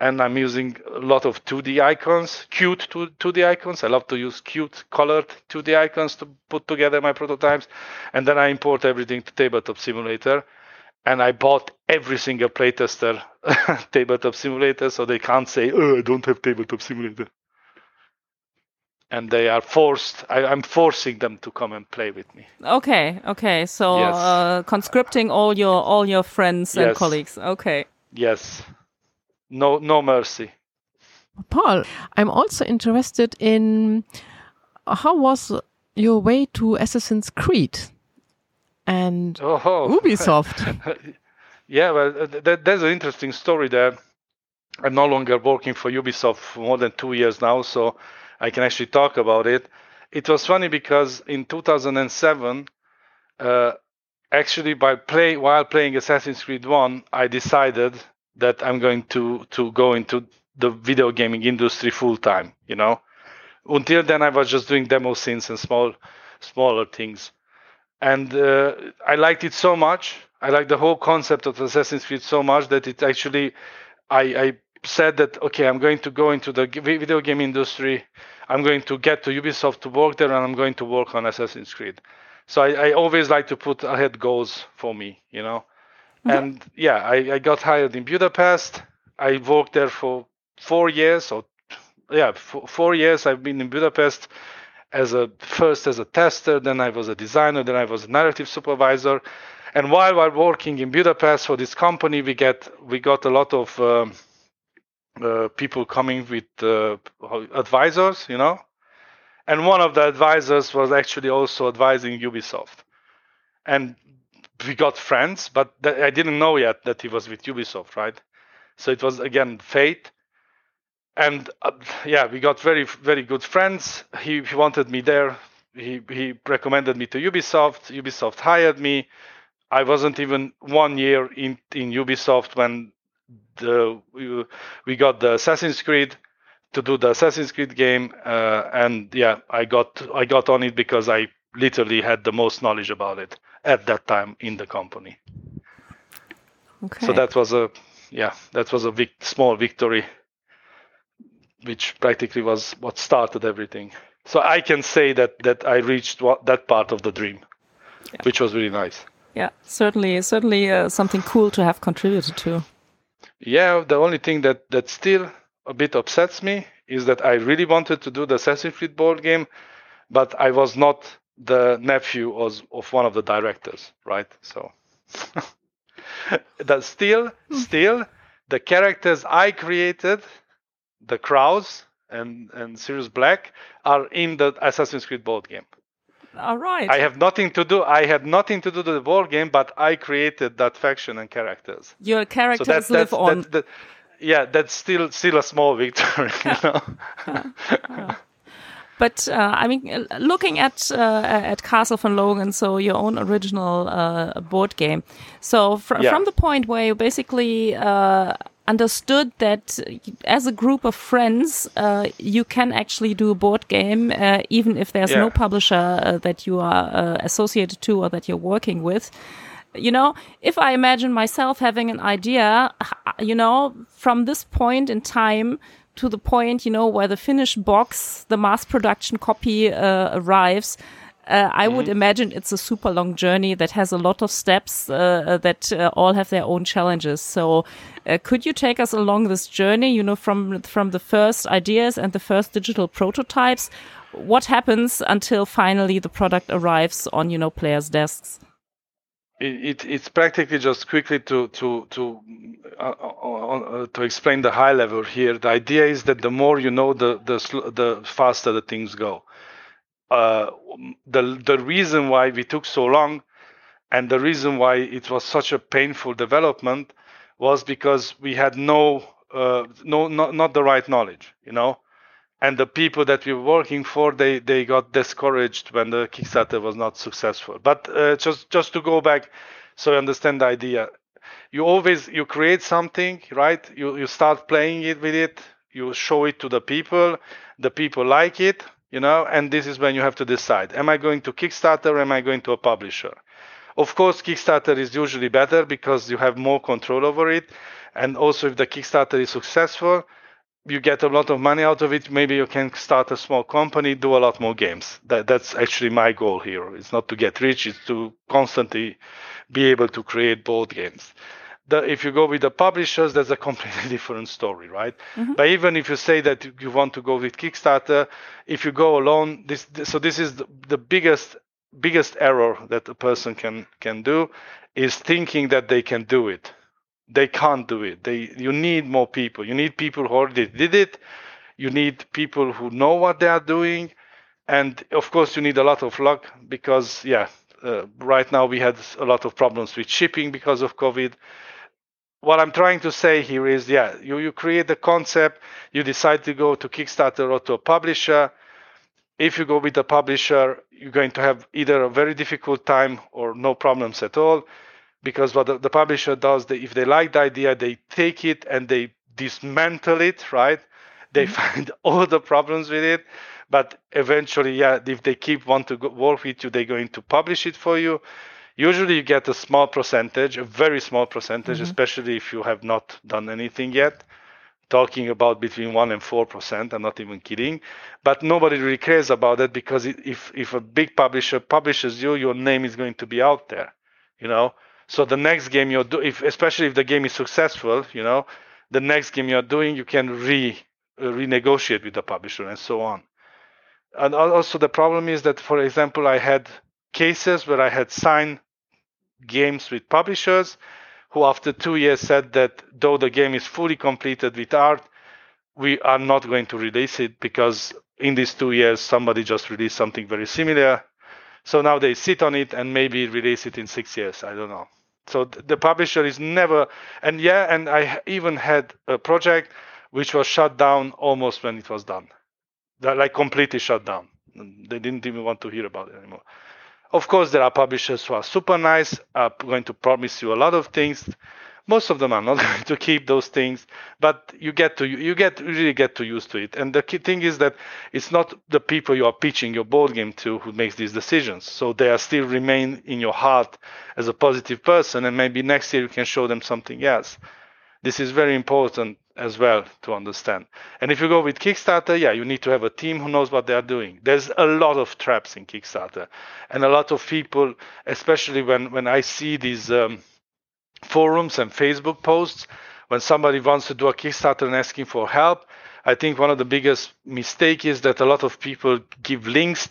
and I'm using a lot of 2D icons, cute 2D icons. I love to use cute colored 2D icons to put together my prototypes. And then I import everything to Tabletop Simulator. And I bought every single playtester Tabletop Simulator so they can't say, oh, I don't have Tabletop Simulator. And they are forced, I, am forcing them to come and play with me. Okay, okay. So yes. uh, conscripting all your all your friends and yes. colleagues. Okay. Yes no no mercy. Paul, I'm also interested in how was your way to Assassin's Creed and oh. Ubisoft. yeah, well, uh, that, that's an interesting story there. I'm no longer working for Ubisoft for more than two years now, so I can actually talk about it. It was funny because in 2007, uh, actually, by play while playing Assassin's Creed One, I decided that I'm going to to go into the video gaming industry full time. You know, until then I was just doing demo scenes and small smaller things, and uh, I liked it so much. I liked the whole concept of Assassin's Creed so much that it actually I, I said that okay, I'm going to go into the video game industry. I'm going to get to Ubisoft to work there, and I'm going to work on Assassin's Creed. So I, I always like to put ahead goals for me, you know. Mm-hmm. And yeah, I, I got hired in Budapest. I worked there for four years or yeah, four years. I've been in Budapest as a first as a tester, then I was a designer, then I was a narrative supervisor. And while while working in Budapest for this company, we get we got a lot of uh, uh, people coming with uh, advisors, you know. And one of the advisors was actually also advising Ubisoft. And we got friends, but th- I didn't know yet that he was with Ubisoft, right? So it was again fate. And uh, yeah, we got very very good friends. He, he wanted me there. He he recommended me to Ubisoft. Ubisoft hired me. I wasn't even one year in in Ubisoft when the we, got the Assassin's Creed to do the Assassin's Creed game, uh, and yeah, I got I got on it because I literally had the most knowledge about it at that time in the company. Okay. So that was a yeah, that was a vic- small victory, which practically was what started everything. So I can say that that I reached what, that part of the dream, Yeah. which was really nice. yeah, certainly, certainly uh, something cool to have contributed to. Yeah, the only thing that that still a bit upsets me is that I really wanted to do the Assassin's Creed board game, but I was not the nephew of, of one of the directors, right? So that still, hmm. still, the characters I created, the Crows and and Sirius Black, are in the Assassin's Creed board game. All right. I have nothing to do. I had nothing to do with the board game, but I created that faction and characters. Your characters So that, live that's, on. that, that, yeah, that's still still a small victory. You know? Uh, uh. But uh, I mean, uh, looking at uh, at Castle von Loghan, so your own original uh, board game. So fr- Yeah. from the point where you basically uh, understood that as a group of friends, uh, you can actually do a board game, uh, even if there's no publisher uh, that you are uh, associated to or that you're working with. You know, if I imagine myself having an idea, you know, from this point in time to the point, you know, where the finished box, the mass production copy uh, arrives, uh, I would imagine it's a super long journey that has a lot of steps uh, that uh, all have their own challenges. So, uh, could you take us along this journey? You know, from from the first ideas and the first digital prototypes, what happens until finally the product arrives on you know players' desks? It, it, it's practically just quickly to to to uh, uh, uh, to explain the high level here. The idea is that the more you know, the the the faster the things go. Uh, the the reason why we took so long, and the reason why it was such a painful development, was because we had no uh, no not not the right knowledge. You know. And the people that we were working for, they, they got discouraged when the Kickstarter was not successful. But uh, just just to go back, so you understand the idea, you always you create something, right? You you start playing it with it, you show it to the people, the people like it, you know, and this is when you have to decide: Am I going to Kickstarter? Or am I going to a publisher? Of course, Kickstarter is usually better because you have more control over it, and also if the Kickstarter is successful you get a lot of money out of it. Maybe you can start a small company, do a lot more games. That, that's actually my goal here. It's not to get rich; it's to constantly be able to create board games. The, if you go with the publishers, that's a completely different story, right? Mm-hmm. But even if you say that you want to go with Kickstarter, if you go alone, this, this so this is the, the biggest biggest error that a person can can do is thinking that they can do it they can't do it. They you need more people. You need people who already did it. You need people who know what they are doing. And of course you need a lot of luck because yeah uh, right now we had a lot of problems with shipping because of covid. What i'm trying to say here is yeah you, you create the concept you decide to go to kickstarter or to a publisher. If you go with a publisher you're going to have either a very difficult time or no problems at all because what the, the publisher does they, if they like the idea they take it and they dismantle it right? They mm-hmm. find all the problems with it. But eventually yeah if they keep want to go, work with you they're going to publish it for you. Usually you get a small percentage a very small percentage mm-hmm. especially if you have not done anything yet. Talking about between 1 and 4% i'm not even kidding. But nobody really cares about that because if if a big publisher publishes you your name is going to be out there you know so the next game you're doing, if, especially if the game is successful, you know, the next game you're doing, you can re uh, renegotiate with the publisher and so on. And also the problem is that, for example, I had cases where I had signed games with publishers who, after two years, said that though the game is fully completed with art, we are not going to release it because in these two years somebody just released something very similar So now they sit on it and maybe release it in six years. I don't know. So the publisher is never, and yeah, and I even had a project which was shut down almost when it was done, like completely shut down. Mm, they didn't even want to hear about it anymore. Of course, there are publishers who are super nice, are going to promise you a lot of things most of them are not going to keep those things but you get to you get really get to used to it and the key thing is that it's not the people you are pitching your board game to who makes these decisions so they are still remain in your heart as a positive person and maybe next year you can show them something else this is very important as well to understand. And if you go with Kickstarter, yeah, you need to have a team who knows what they are doing. There's a lot of traps in Kickstarter, and a lot of people, especially when when I see these um, forums and Facebook posts when somebody wants to do a Kickstarter and asking for help. I think one of the biggest mistake is that a lot of people give links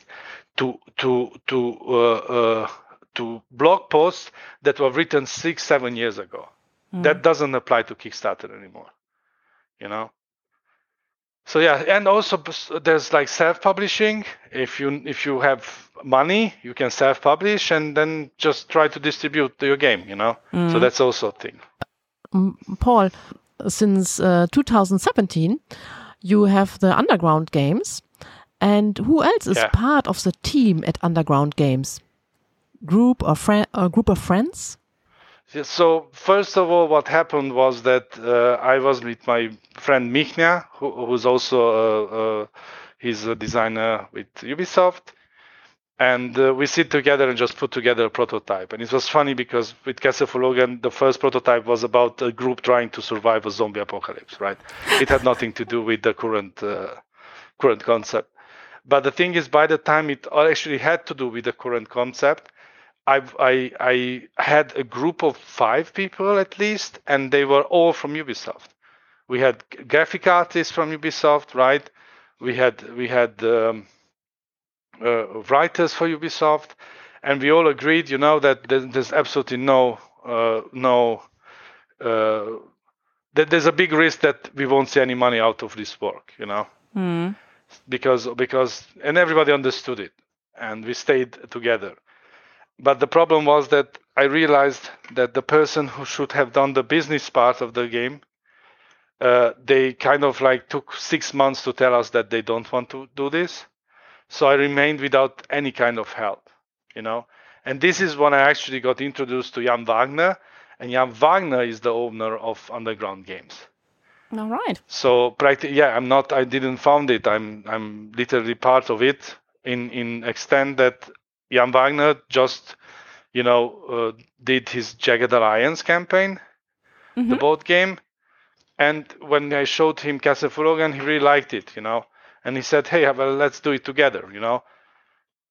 to to to uh, uh, to blog posts that were written six seven years ago. Mm. That doesn't apply to Kickstarter anymore. You know. So yeah, and also there's like self-publishing. If you if you have money, you can self-publish and then just try to distribute your game. You know, mm. so that's also a thing. Paul, since uh, 2017, you have the Underground Games, and who else is yeah. part of the team at Underground Games? Group or friend? A group of friends? So first of all, what happened was that uh, I was with my friend Michnia, who, who's also a, a, he's a designer with Ubisoft, and uh, we sit together and just put together a prototype. And it was funny because with Castle von Loghan, the first prototype was about a group trying to survive a zombie apocalypse. Right? it had nothing to do with the current uh, current concept. But the thing is, by the time it actually had to do with the current concept, I've, I, I had a group of five people at least, and they were all from Ubisoft. We had graphic artists from Ubisoft, right? We had we had um, uh, writers for Ubisoft, and we all agreed, you know, that there's, there's absolutely no uh, no uh, that there's a big risk that we won't see any money out of this work, you know, mm. because because and everybody understood it, and we stayed together but the problem was that I realized that the person who should have done the business part of the game, uh, they kind of like took six months to tell us that they don't want to do this. So I remained without any kind of help, you know. And this is when I actually got introduced to Jan Wagner, and Jan Wagner is the owner of Underground Games. All right. So practically, yeah, I'm not. I didn't found it. I'm I'm literally part of it in in extent that Jan Wagner just, you know, uh, did his Jagged Alliance campaign, mm-hmm. the board game. And when I showed him Castle von Loghan, he really liked it, you know. And he said, hey, well, let's do it together, you know.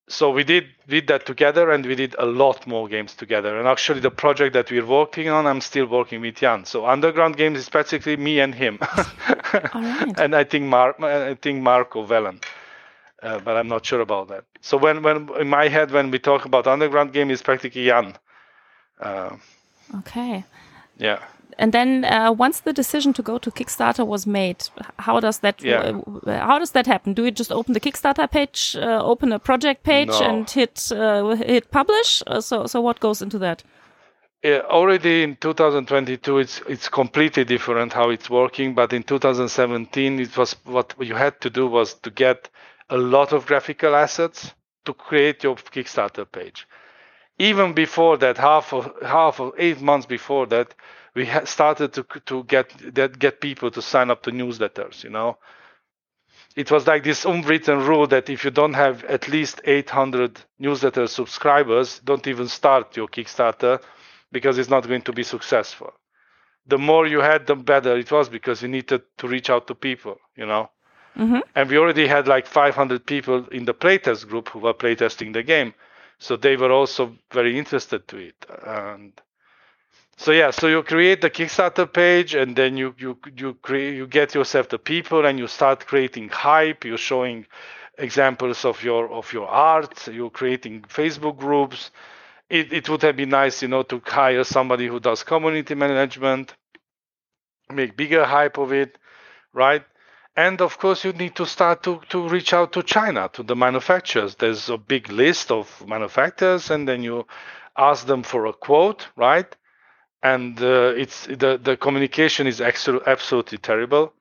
So we did did that together, and we did a lot more games together. And actually, the project that we're working on, I'm still working with Jan. So Underground Games is basically me and him, and I think Mar- I think Marco Velen uh, but I'm not sure about that. So when when in my head when we talk about underground game, is practically Jan. Uh, okay. Yeah. And then uh, once the decision to go to Kickstarter was made, how does that yeah. How does that happen? Do you just open the Kickstarter page, uh, open a project page, no. and hit uh, hit publish? so so what goes into that? Yeah, already in 2022 it's it's completely different how it's working but in 2017 it was what you had to do was to get a lot of graphical assets to create your Kickstarter page. Even before that, half of half of eight months before that, we started to to get that get people to sign up to newsletters. You know, it was like this unwritten rule that if you don't have at least 800 newsletter subscribers, don't even start your Kickstarter because it's not going to be successful. The more you had, the better it was because you needed to reach out to people. You know. Mm-hmm. And we already had like 500 people in the playtest group who were playtesting the game. So they were also very interested to it. And so yeah, so you create the Kickstarter page and then you you you create you get yourself the people and you start creating hype. You're showing examples of your of your art. You're creating Facebook groups. It it would have been nice, you know, to hire somebody who does community management, make bigger hype of it, right? And of course you need to start to, to reach out to china to the manufacturers there's a big list of manufacturers and then you ask them for a quote right and uh, it's the, the communication is absolutely terrible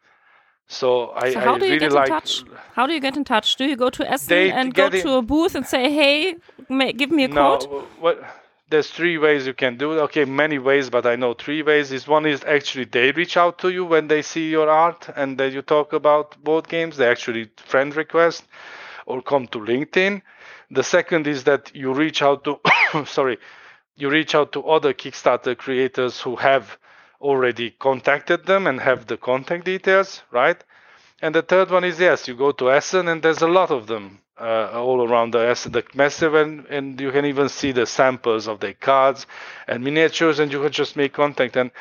so I, so how I do you really get like in touch? How do you get in touch? Do you go to Essen and go get to a booth and say, "Hey, give me a no quote"? what there's three ways you can do it. Okay many ways but i know three ways. Is one is actually they reach out to you when they see your art and then you talk about board games. They actually friend request or come to linkedin. The second is that you reach out to sorry you reach out to other kickstarter creators who have already contacted them and have the contact details right? And the third one is yes you go to essen and there's a lot of them uh, all around the, massive and, and you can even see the samples of their cards and miniatures and you can just make contact. And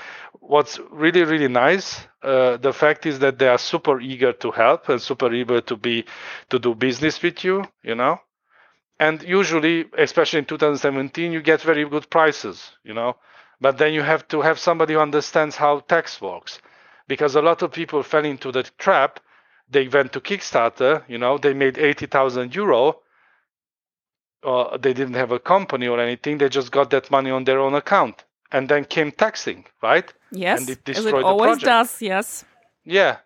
what's really really nice uh, the fact is that they are super eager to help and super eager to be to do business with you you know? And usually especially in 2017 you get very good prices you know? But then you have to have somebody who understands how tax works because a lot of people fell into the trap they went to Kickstarter, you know, they made 80,000 euro. Uh, they didn't have a company or anything. They just got that money on their own account. And then came taxing, right? Yes, and it as destroyed it the always project. does. Yes. Yeah.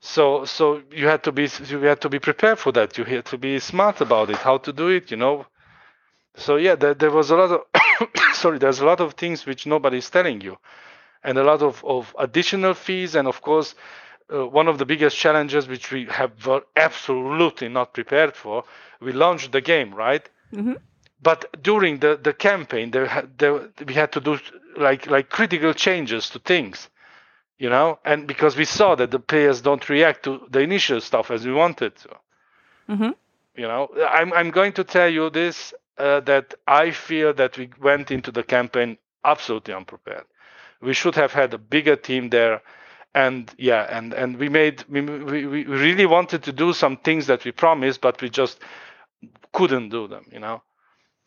So so you had to be you had to be prepared for that. You had to be smart about it, how to do it, you know. So yeah, there, there was a lot of sorry, there's a lot of things which nobody's telling you, and a lot of, of additional fees, and of course, uh, one of the biggest challenges which we have were absolutely not prepared for. We launched the game, right? Mhm. But during the, the campaign, there, had- there we had to do like like critical changes to things, you know, and because we saw that the players don't react to the initial stuff as we wanted to. Mhm. You know, I'm I'm going to tell you this uh, that I feel that we went into the campaign absolutely unprepared. We should have had a bigger team there and yeah and and we made we, we we really wanted to do some things that we promised but we just couldn't do them you know?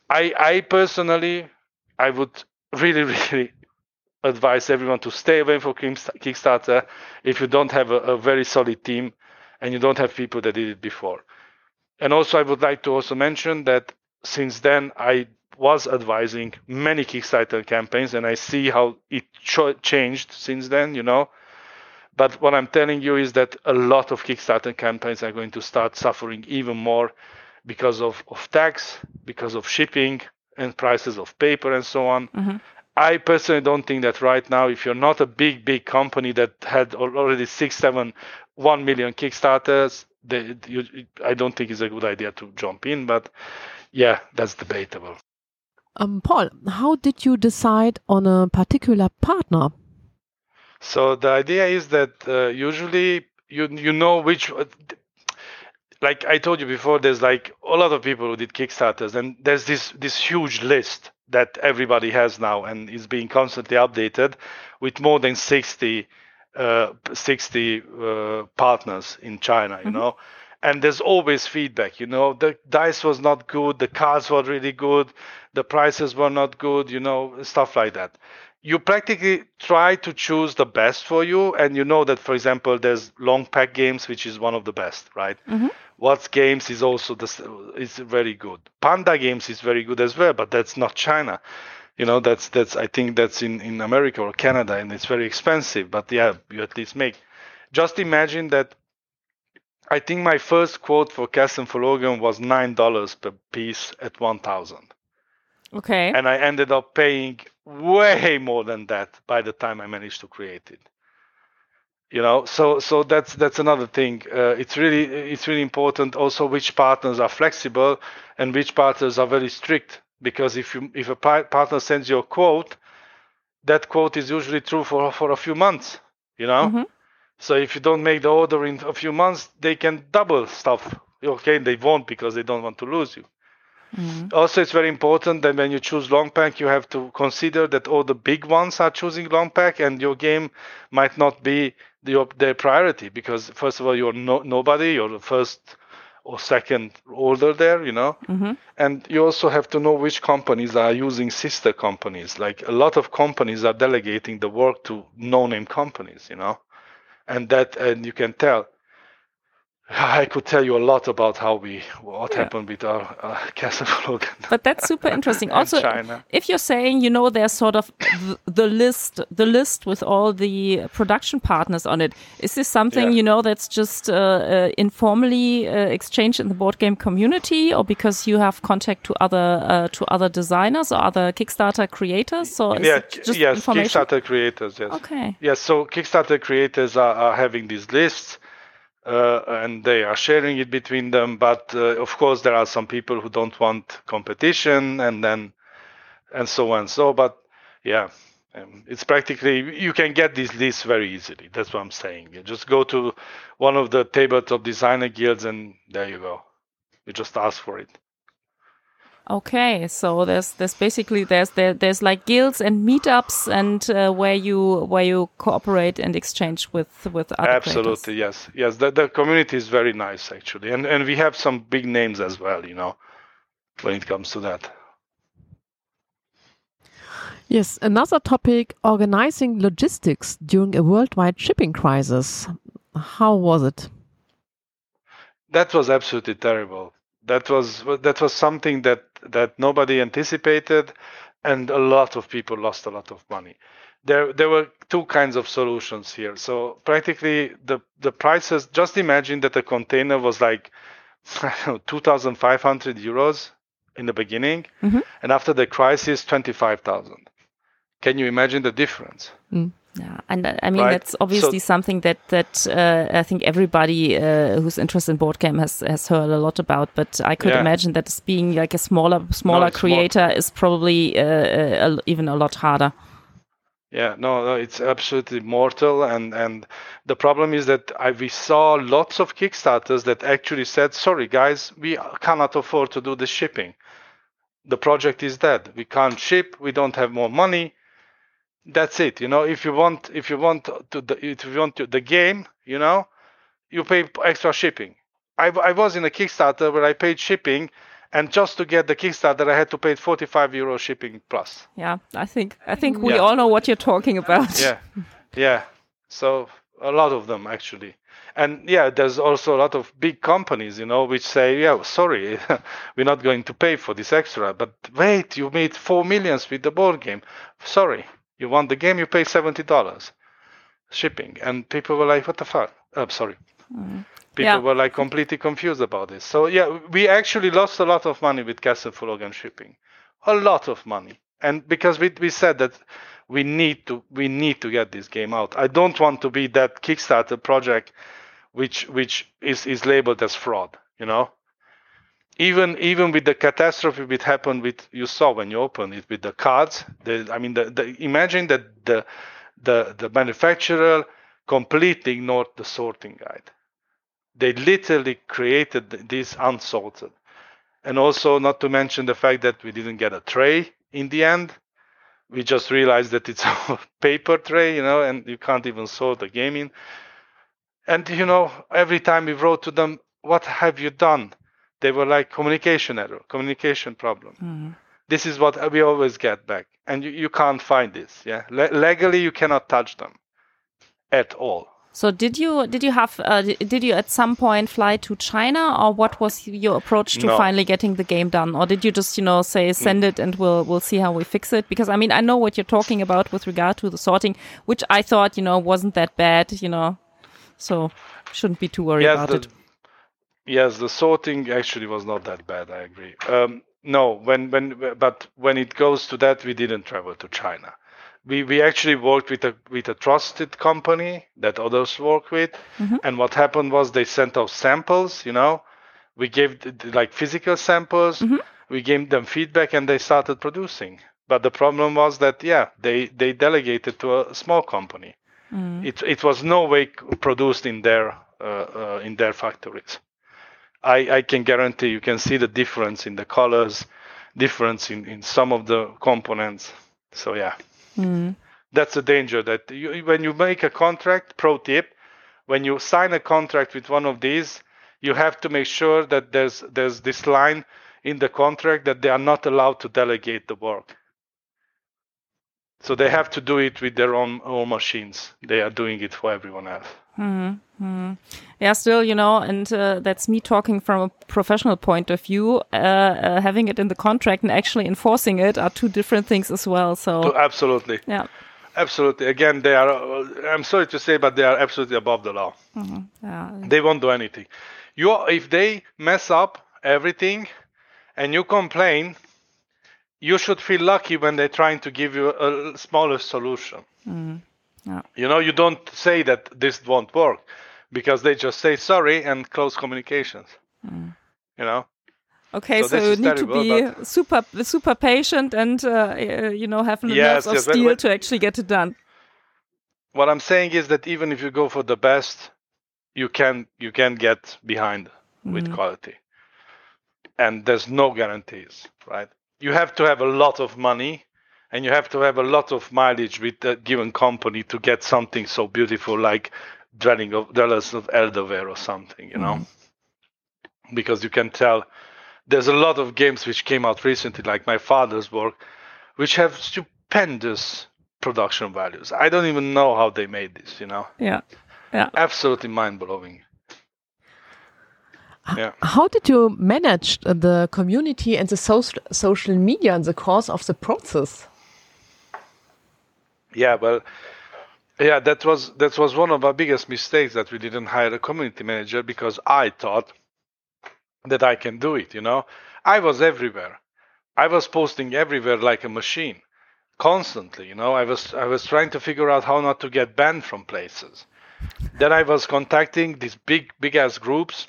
I i personally i would really really advise everyone to stay away from kickstarter if you don't have a, a very solid team and you don't have people that did it before. And also i would like to also mention that since then i was advising many kickstarter campaigns and i see how it cho- changed since then you know but what I'm telling you is that a lot of Kickstarter campaigns are going to start suffering even more because of, of tax, because of shipping and prices of paper and so on. Mhm. I personally don't think that right now, if you're not a big, big company that had already six, seven, one million Kickstarters, they, you, I don't think it's a good idea to jump in. But yeah, that's debatable. Um, Paul, how did you decide on a particular partner? So the idea is that uh, usually you you know which like I told you before there's like a lot of people who did Kickstarters and there's this this huge list that everybody has now and is being constantly updated with more than 60 uh, 60 uh, partners in China, you know. And there's always feedback, you know. The dice was not good, the cards were really good, the prices were not good, you know, stuff like that you practically try to choose the best for you and you know that for example there's Longpack games which is one of the best right? Mhm. Whatz games is also the is very good. Panda games is very good as well but that's not china. You know that's that's i think that's in in america or canada and it's very expensive but yeah you at least make. Just imagine that i think my first quote for Castle von Loghan was nine dollars per piece at 1000 Okay. and I ended up paying way more than that by the time I managed to create it. You know, so so that's that's another thing. Uh, it's really it's really important also which partners are flexible and which partners are very strict. Because if you if a partner sends you a quote, that quote is usually true for for a few months. You know, Mhm. so if you don't make the order in a few months, they can double stuff. Okay, they won't because they don't want to lose you. Mhm. Also, it's very important that when you choose Longpack, you have to consider that all the big ones are choosing Longpack, and your game might not be the, their priority because first of all, you're no, nobody, you're the first or second order there, you know, Mhm. and you also have to know which companies are using sister companies. Like a lot of companies are delegating the work to no-name companies, you know, and that and you can tell. I could tell you a lot about how we what yeah. happened with our uh, Castle But that's super interesting. also, China. if you're saying you know there's sort of the, the, list, the list with all the production partners on it, is this something yeah. you know that's just uh, uh, informally uh, exchanged in the board game community, or because you have contact to other uh, to other designers or other Kickstarter creators? Or yeah, just yes, Kickstarter creators. Yes. Okay. Yes, so Kickstarter creators are, are having these lists uh, and they are sharing it between them. But uh, of course, there are some people who don't want competition, and then and so on. So, but yeah, um, it's practically you can get these lists very easily. That's what I'm saying. You just go to one of the tabletop designer guilds, and there you go. You just ask for it. Okay, so there's there's basically there's there, there's like guilds and meetups and uh, where you where you cooperate and exchange with with other absolutely creators. yes yes the, the community is very nice actually and and we have some big names as well you know when it comes to that. Yes, another topic: organizing logistics during a worldwide shipping crisis. How was it? That was absolutely terrible that was that was something that that nobody anticipated and a lot of people lost a lot of money there there were two kinds of solutions here so practically the the prices just imagine that a container was like 2500 euros in the beginning mm-hmm. and after the crisis 25000 can you imagine the difference mm. Yeah, and uh, I mean right? that's obviously so, something that that uh, I think everybody uh, who's interested in board game has has heard a lot about. But I could yeah. imagine that being like a smaller smaller no, creator is probably uh, uh even a lot harder. Yeah, no, no, it's absolutely mortal, and and the problem is that I, we saw lots of Kickstarters that actually said, "Sorry, guys, we cannot afford to do the shipping. The project is dead. We can't ship. We don't have more money." That's it you know? If you want if you want to the, if you want to, the game you know you pay extra shipping. I, I was in a kickstarter where i paid shipping and just to get the kickstarter i had to pay 45 euro shipping plus. Yeah i think i think we yeah. all know what you're talking about. Yeah. Yeah. So a lot of them actually. And yeah there's also a lot of big companies you know which say yeah sorry we're not going to pay for this extra but wait you made 4 millions with the board game. Sorry you want the game, you pay seventy dollars shipping, and people were like, "What the fuck?" Oh, sorry. Mm. People yeah. were like completely confused about this. So yeah, we actually lost a lot of money with Castle von Loghan shipping, a lot of money, and because we we said that we need to we need to get this game out. I don't want to be that Kickstarter project which which is is labeled as fraud. You know, even even with the catastrophe that happened with you saw when you opened it with the cards the, i mean the, the imagine that the the the manufacturer completely ignored the sorting guide. They literally created this unsorted. And also not to mention the fact that we didn't get a tray in the end. We just realized that it's a paper tray you know and you can't even sort the game in. And you know every time we wrote to them what have you done they were like communication error, communication problem. Mm-hmm. This is what we always get back, and you, you can't find this. Yeah, Le- legally you cannot touch them at all. So did you did you have uh, did you at some point fly to China or what was your approach to no. finally getting the game done or did you just you know say send it and we'll we'll see how we fix it because I mean I know what you're talking about with regard to the sorting which I thought you know wasn't that bad you know so shouldn't be too worried yes, about the, it. Yes, the sorting actually was not that bad. I agree. Um, no, when when but when it goes to that, we didn't travel to China. We we actually worked with a with a trusted company that others work with, mm-hmm. and what happened was they sent us samples. You know, we gave like physical samples. Mm-hmm. We gave them feedback, and they started producing. But the problem was that yeah, they they delegated to a small company. Mm. It it was no way produced in their uh, uh, in their factories. I, I can guarantee you can see the difference in the colors, difference in, in some of the components. So yeah, mm. that's a danger that you, when you make a contract. Pro tip: when you sign a contract with one of these, you have to make sure that there's there's this line in the contract that they are not allowed to delegate the work. So they have to do it with their own own machines. They are doing it for everyone else. Mm-hmm. Yeah, still, you know, and uh, that's me talking from a professional point of view. Uh, uh, having it in the contract and actually enforcing it are two different things as well. So absolutely, yeah, absolutely. Again, they are. I'm sorry to say, but they are absolutely above the law. Mm-hmm. Yeah. They won't do anything. You, if they mess up everything, and you complain, you should feel lucky when they're trying to give you a smaller solution. Mm. Yeah. You know, you don't say that this won't work because they just say sorry and close communications. Mm. You know. Okay, so, so you need terrible, to be super super patient and uh, you know have yes, nerves of yes, steel when, to actually get it done. What I'm saying is that even if you go for the best, you can you can get behind mm. with quality, and there's no guarantees, right? You have to have a lot of money and you have to have a lot of mileage with a given company to get something so beautiful like dwelling of dwellers of Eldervale or something you know mm-hmm. because you can tell there's a lot of games which came out recently like my father's work which have stupendous production values i don't even know how they made this you know yeah yeah absolutely mind-blowing yeah. How did you manage the community and the social social media in the course of the process? Yeah, well, yeah, that was that was one of our biggest mistakes that we didn't hire a community manager because I thought that I can do it. You know, I was everywhere. I was posting everywhere like a machine, constantly. You know, I was I was trying to figure out how not to get banned from places. then I was contacting these big big ass groups.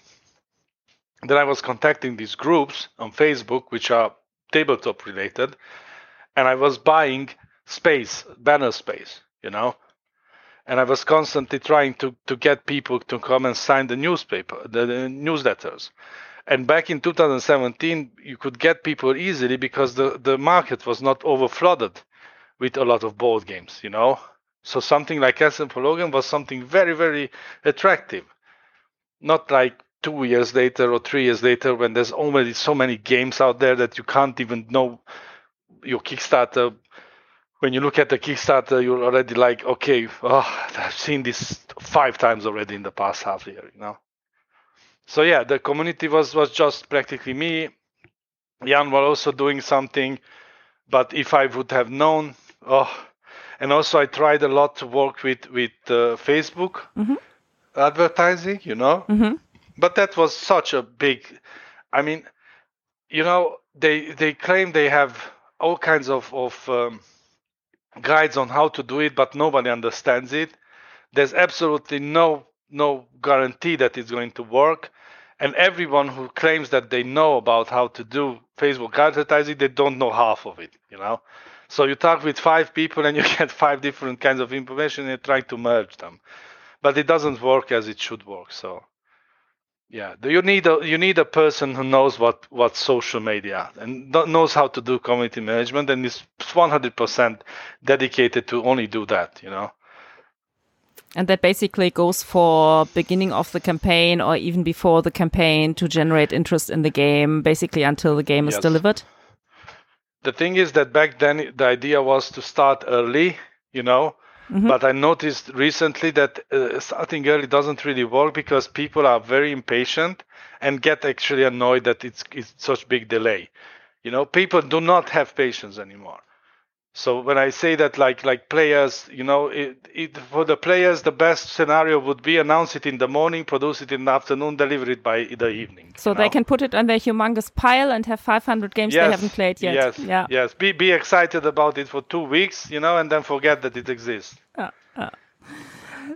Then I was contacting these groups on Facebook, which are tabletop related, and I was buying space, banner space, you know. And I was constantly trying to, to get people to come and sign the newspaper, the, the newsletters. And back in 2017, you could get people easily because the, the market was not overflooded with a lot of board games, you know. So something like Castle von Loghan was something very, very attractive. Not like two years later or three years later when there's already so many games out there that you can't even know your Kickstarter when you look at the Kickstarter, you're already like, okay, oh, I've seen this five times already in the past half year, you know. So yeah, the community was was just practically me. Jan was also doing something, but if I would have known, oh, and also I tried a lot to work with with uh, Facebook mm-hmm. advertising, you know. Mm-hmm. But that was such a big. I mean, you know, they they claim they have all kinds of of um, guides on how to do it, but nobody understands it. There's absolutely no no guarantee that it's going to work. And everyone who claims that they know about how to do Facebook advertising, they don't know half of it, you know. So you talk with five people and you get five different kinds of information and try to merge them. But it doesn't work as it should work. So yeah, you need a you need a person who knows what what social media and knows how to do community management and is 100% dedicated to only do that. You know. And that basically goes for beginning of the campaign or even before the campaign to generate interest in the game, basically until the game yes. is delivered. The thing is that back then the idea was to start early, you know, Mm-hmm. But I noticed recently that uh, starting early doesn't really work because people are very impatient and get actually annoyed that it's, it's such big delay. You know, people do not have patience anymore. So when I say that, like like players, you know, it, it, for the players, the best scenario would be announce it in the morning, produce it in the afternoon, deliver it by the evening. So they know? can put it on their humongous pile and have 500 games yes, they haven't played yet. Yes, yeah. yes. Be be excited about it for two weeks, you know, and then forget that it exists. Uh, uh.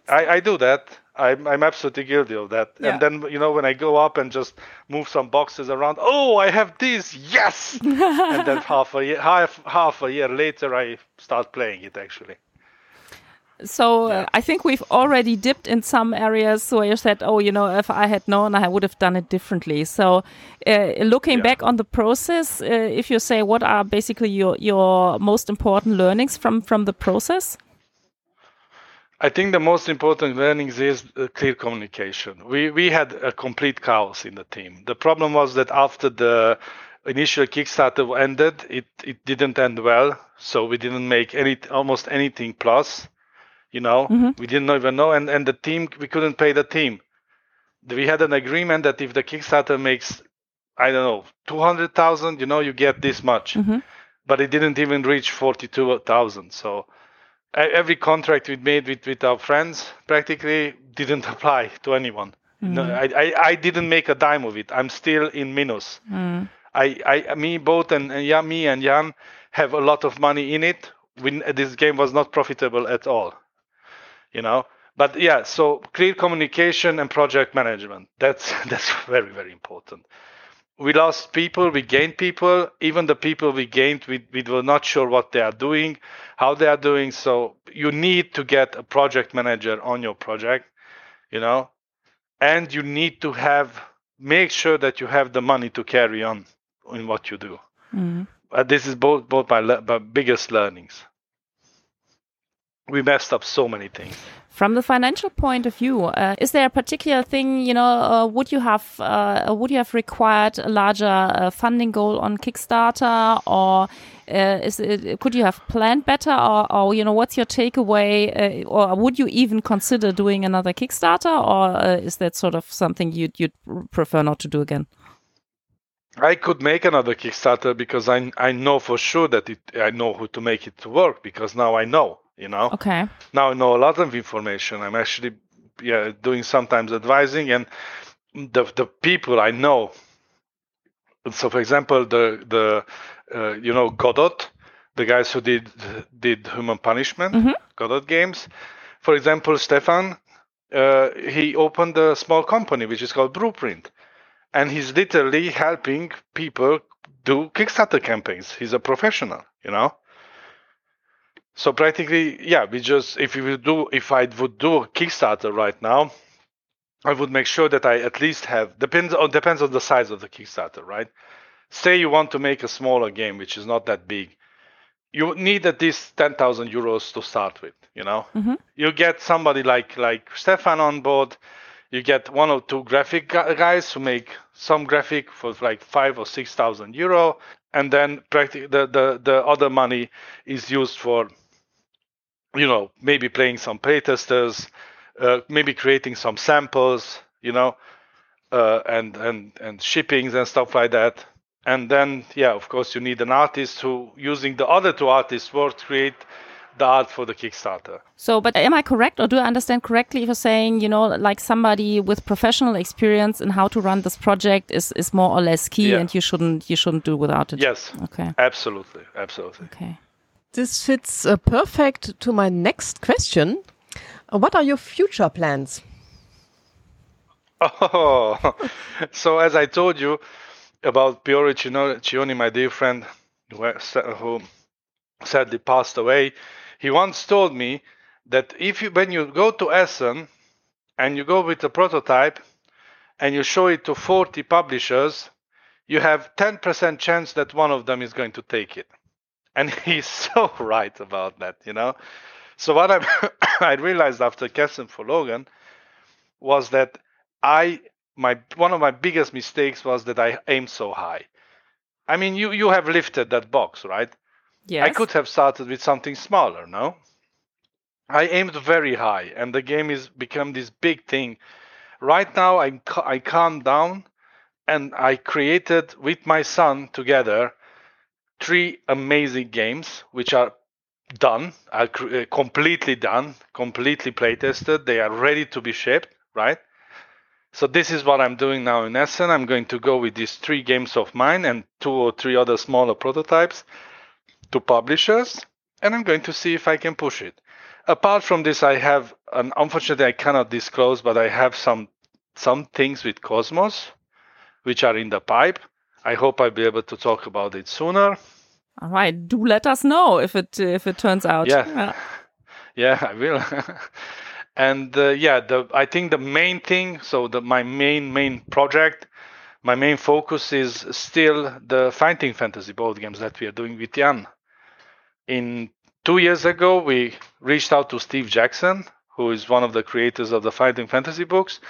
I, I do that. I'm, I'm absolutely guilty of that. Yeah. And then, you know, when I go up and just move some boxes around, oh, I have this, yes! and then half a year, half, half a year later, I start playing it actually. So uh, yeah. uh, I think we've already dipped in some areas where you said, "Oh, you know, if I had known, I would have done it differently." So, uh, looking yeah. back on the process, uh, if you say, what are basically your your most important learnings from from the process? I think the most important learnings is uh, clear communication. We we had a complete chaos in the team. The problem was that after the initial Kickstarter ended, it it didn't end well, so we didn't make any almost anything plus. You know, mm-hmm. we didn't even know, and and the team we couldn't pay the team. We had an agreement that if the Kickstarter makes, I don't know, two hundred thousand, you know, you get this much. Mm-hmm. But it didn't even reach forty-two thousand. So every contract we made with with our friends practically didn't apply to anyone. Mm. No, I, I, I didn't make a dime of it. I'm still in minus. Mm. I, I, me both and, and yeah, me and Jan have a lot of money in it. We, this game was not profitable at all, you know. But yeah, so clear communication and project management. That's that's very very important. We lost people, we gained people. Even the people we gained, we, we were not sure what they are doing, how they are doing. So you need to get a project manager on your project, you know, and you need to have make sure that you have the money to carry on in what you do. Mm. Uh, this is both both my, le- my biggest learnings. We messed up so many things. From the financial point of view, uh, is there a particular thing you know? Uh, would you have uh, would you have required a larger uh, funding goal on Kickstarter, or uh, is it, could you have planned better, or, or you know, what's your takeaway, uh, or would you even consider doing another Kickstarter, or uh, is that sort of something you'd, you'd prefer not to do again? I could make another Kickstarter because I I know for sure that it I know who to make it work because now I know you know. Okay. Now I know a lot of information. I'm actually yeah doing sometimes advising and the the people I know. So for example, the the uh, you know Godot, the guys who did did Human Punishment, mm-hmm. Godot games. For example, Stefan, uh, he opened a small company which is called Blueprint, and he's literally helping people do Kickstarter campaigns. He's a professional, you know. So practically, yeah, we just if we would do if I would do a Kickstarter right now, I would make sure that I at least have depends on depends on the size of the Kickstarter, right? say you want to make a smaller game which is not that big you need at least 10,000 euros to start with you know mm-hmm. you get somebody like like stefan on board you get one or two graphic guys who make some graphic for like five or six thousand euro and then practically the, the the other money is used for you know maybe playing some playtesters uh, maybe creating some samples you know uh, and and and shippings and stuff like that. And then yeah of course you need an artist who using the other two artists work create the art for the kickstarter. So but am i correct or do i understand correctly if you're saying you know like somebody with professional experience in how to run this project is is more or less key yeah. and you shouldn't you shouldn't do without it? Yes. Okay. Absolutely. Absolutely. Okay this fits uh, perfect to my next question uh, what are your future plans oh so as i told you about Piero Cioni, my dear friend who sadly passed away, he once told me that if you, when you go to Essen and you go with a prototype and you show it to 40 publishers, you have 10% chance that one of them is going to take it. And he's so right about that, you know. So what I I realized after Kessen for Loghan was that I my one of my biggest mistakes was that I aimed so high. I mean, you you have lifted that box, right? Yes. I could have started with something smaller, no? I aimed very high, and the game is become this big thing. Right now, i'm I calmed down, and I created with my son together three amazing games, which are done, are uh, completely done, completely play tested. They are ready to be shipped, right? So this is what I'm doing now in Essen. I'm going to go with these three games of mine and two or three other smaller prototypes to publishers, and I'm going to see if I can push it. Apart from this, I have, an, unfortunately, I cannot disclose, but I have some some things with Kosmos, which are in the pipe. I hope I'll be able to talk about it sooner. All right, do let us know if it if it turns out. Yeah, yeah, yeah I will. and uh, yeah the i think the main thing so the my main main project my main focus is still the fighting fantasy board games that we are doing with jan in two years ago we reached out to steve jackson who is one of the creators of the fighting fantasy books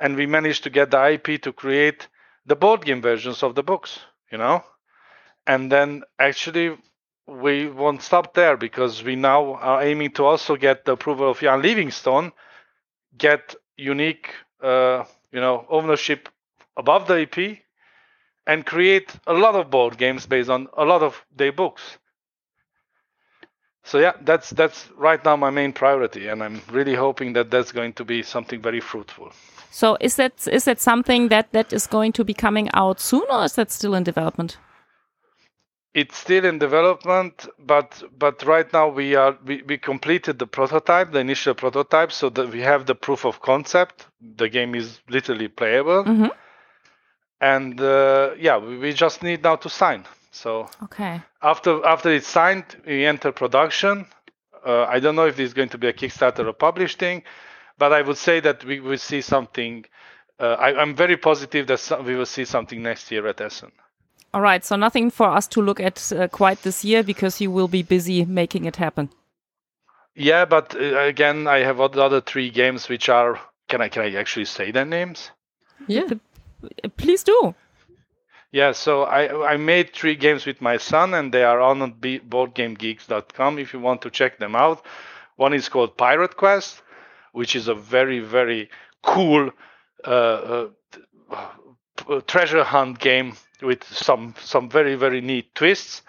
and we managed to get the ip to create the board game versions of the books you know and then actually we won't stop there because we now are aiming to also get the approval of Ian Livingstone, get unique, uh, you know, ownership above the IP, and create a lot of board games based on a lot of their books. So yeah, that's that's right now my main priority, and I'm really hoping that that's going to be something very fruitful. So is that is that something that that is going to be coming out soon, or is that still in development? it's still in development but but right now we are we, we completed the prototype the initial prototype so that we have the proof of concept the game is literally playable mm-hmm. and uh, yeah we, we, just need now to sign so okay after after it's signed we enter production uh, i don't know if this is going to be a kickstarter or published thing but i would say that we will see something uh, I, am very positive that some, we will see something next year at essen all right, so nothing for us to look at uh, quite this year because you will be busy making it happen. Yeah, but uh, again, I have other three games which are. Can I can I actually say their names? Yeah, please do. Yeah, so I I made three games with my son, and they are on boardgamegeeks.com if you want to check them out. One is called Pirate Quest, which is a very very cool uh, uh, treasure hunt game with some some very very neat twists.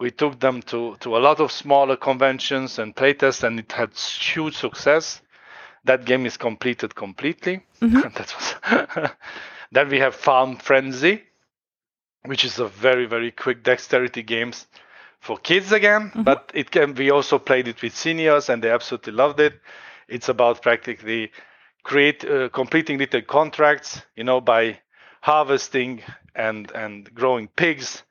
We took them to to a lot of smaller conventions and playtests, and it had huge success. That game is completed completely. Mm-hmm. that was. then we have Farm Frenzy, which is a very very quick dexterity games for kids again, mm-hmm. but it can. We also played it with seniors, and they absolutely loved it. It's about practically create uh, completing little contracts, you know, by harvesting and and growing pigs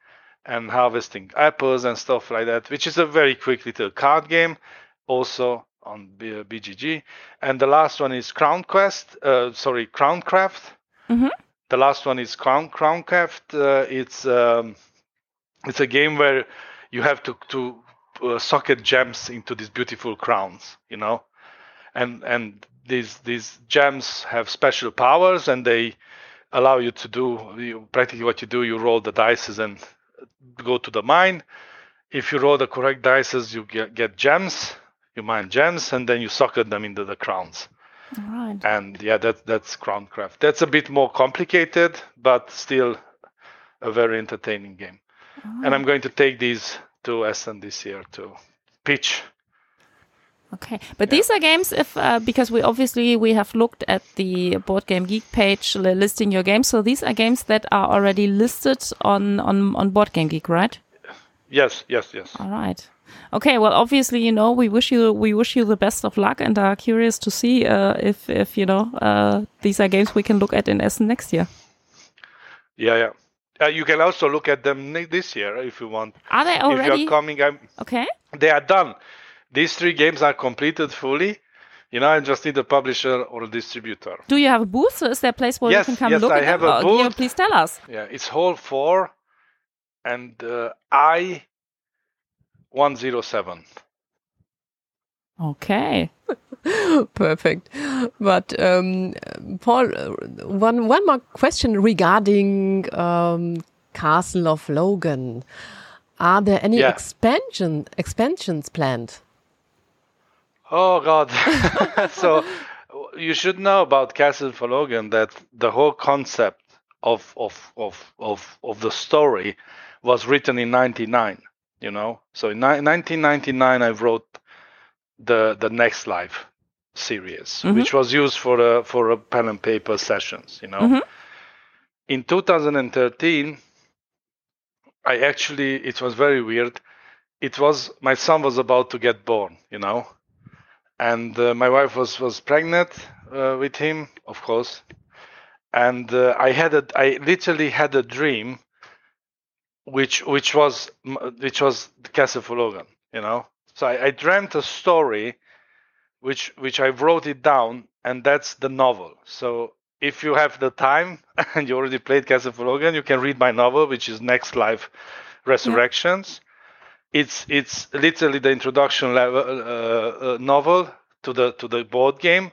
and harvesting apples and stuff like that, which is a very quick little card game, also on BGG. And the last one is Crown Quest, uh, sorry, Crowncraft. Mm-hmm. The last one is Crown Crowncraft. Uh, it's um, it's a game where you have to to uh, socket gems into these beautiful crowns, you know, and and these these gems have special powers and they allow you to do you, practically what you do you roll the dices and go to the mine. If you roll the correct dices you get, get gems you mine gems and then you socket them into the crowns right. and yeah that that's crowncraft that's a bit more complicated but still a very entertaining game right. and i'm going to take these to essen this year to pitch Okay, but yeah. these are games if uh, because we obviously we have looked at the Board Game Geek page listing your games. So these are games that are already listed on on on Board Game Geek, right? Yes, yes, yes. All right. Okay, well, obviously, you know, we wish you we wish you the best of luck, and are curious to see uh, if if you know uh, these are games we can look at in Essen next year. Yeah, yeah. Uh, you can also look at them this year if you want. Are they already? If you're coming, I'm, okay. They are done these three games are completed fully. You know, I just need a publisher or a distributor. Do you have a booth? Is there a place where yes, you can come yes, look I at have them? a booth. Oh, please tell us. Yeah, it's Hall 4 and uh, I 107. Okay. Perfect. But um, Paul, one one more question regarding um, Castle of Loghan. Are there any yeah. expansion expansions planned? Oh God! so you should know about Castle for Loghan that the whole concept of of of of of the story was written in '99. You know, so in 1999 I wrote the the Next Life series, mm-hmm. which was used for a, for a pen and paper sessions. You know, mm-hmm. in 2013 I actually it was very weird. It was my son was about to get born, you know, and uh, my wife was was pregnant uh, with him, of course, and uh, I had a I literally had a dream, which which was which was the Castle for Loghan, you know. So I, I dreamt a story, which which I wrote it down, and that's the novel. So if you have the time and you already played Castle for Loghan, you can read my novel, which is Next Life Resurrections. Yeah. It's it's literally the introduction level uh, uh, novel to the to the board game,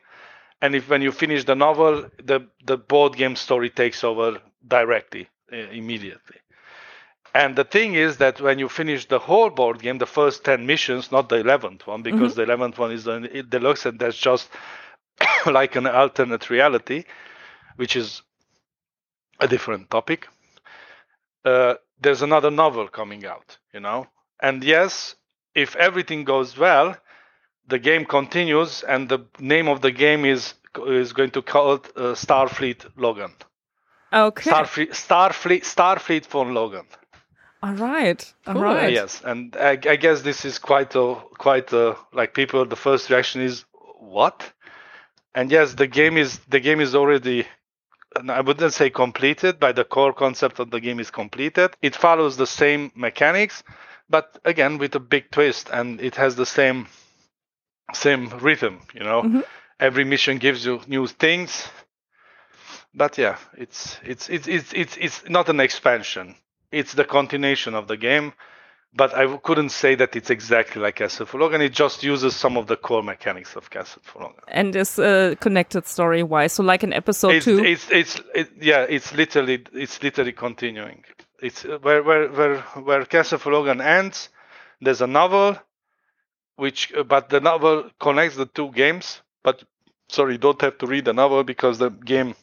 and if when you finish the novel, the the board game story takes over directly uh, immediately. And the thing is that when you finish the whole board game, the first 10 missions, not the 11th one, because mm-hmm. the 11th one is the deluxe and that's just like an alternate reality, which is a different topic. Uh, there's another novel coming out, you know. And yes, if everything goes well, the game continues, and the name of the game is is going to call it uh, Starfleet Loghan. Okay. Starfleet, Starfleet, Starfleet von Loghan. All right. All cool. right. yes, and I, I, guess this is quite a quite a like people. The first reaction is what? And yes, the game is the game is already. I wouldn't say completed, but the core concept of the game is completed. It follows the same mechanics, but again with a big twist, and it has the same same rhythm. You know, mm-hmm. every mission gives you new things. But yeah, it's it's it's it's it's it's not an expansion it's the continuation of the game, but I couldn't say that it's exactly like Castle for Loghan. It just uses some of the core mechanics of Castle for Loghan. And is uh, connected story wise, so like an episode it's, two. It's it's it, yeah, it's literally it's literally continuing. It's where where where where Castle for Loghan ends. There's a novel, which uh, but the novel connects the two games. But sorry, you don't have to read the novel because the game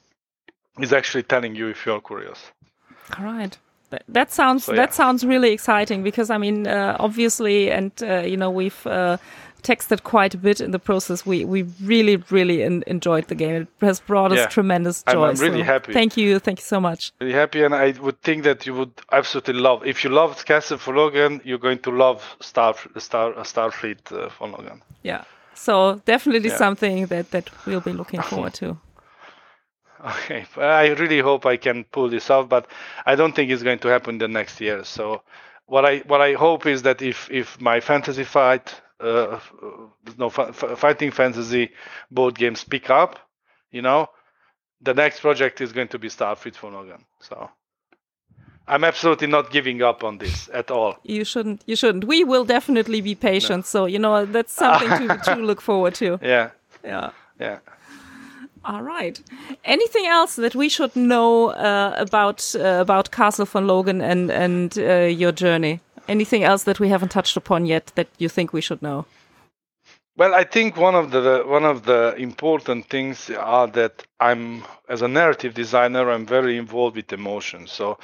is actually telling you if you're curious. All right. That sounds so, yeah. that sounds really exciting because I mean, uh, obviously, and uh, you know, we've uh, texted quite a bit in the process. We we really really in, enjoyed the game. It has brought yeah. us tremendous joy. I'm, I'm really so happy. Thank you, thank you so much. Really happy, and I would think that you would absolutely love. If you loved Castle for Loghan, you're going to love Star Star Starfleet uh, for Loghan. Yeah. So definitely yeah. something that that we'll be looking forward to. Okay, I really hope I can pull this off, but I don't think it's going to happen the next year. So, what I what I hope is that if if my fantasy fight, uh, no f- fighting fantasy board games pick up, you know, the next project is going to be Starfleet for Loghan. So. I'm absolutely not giving up on this at all. You shouldn't. You shouldn't. We will definitely be patient. No. So you know that's something to, to look forward to. Yeah. Yeah. Yeah. All right. Anything else that we should know uh, about uh, about Castle von Loghan and and uh, your journey? Anything else that we haven't touched upon yet that you think we should know? Well, I think one of the one of the important things are that I'm as a narrative designer, I'm very involved with emotions. So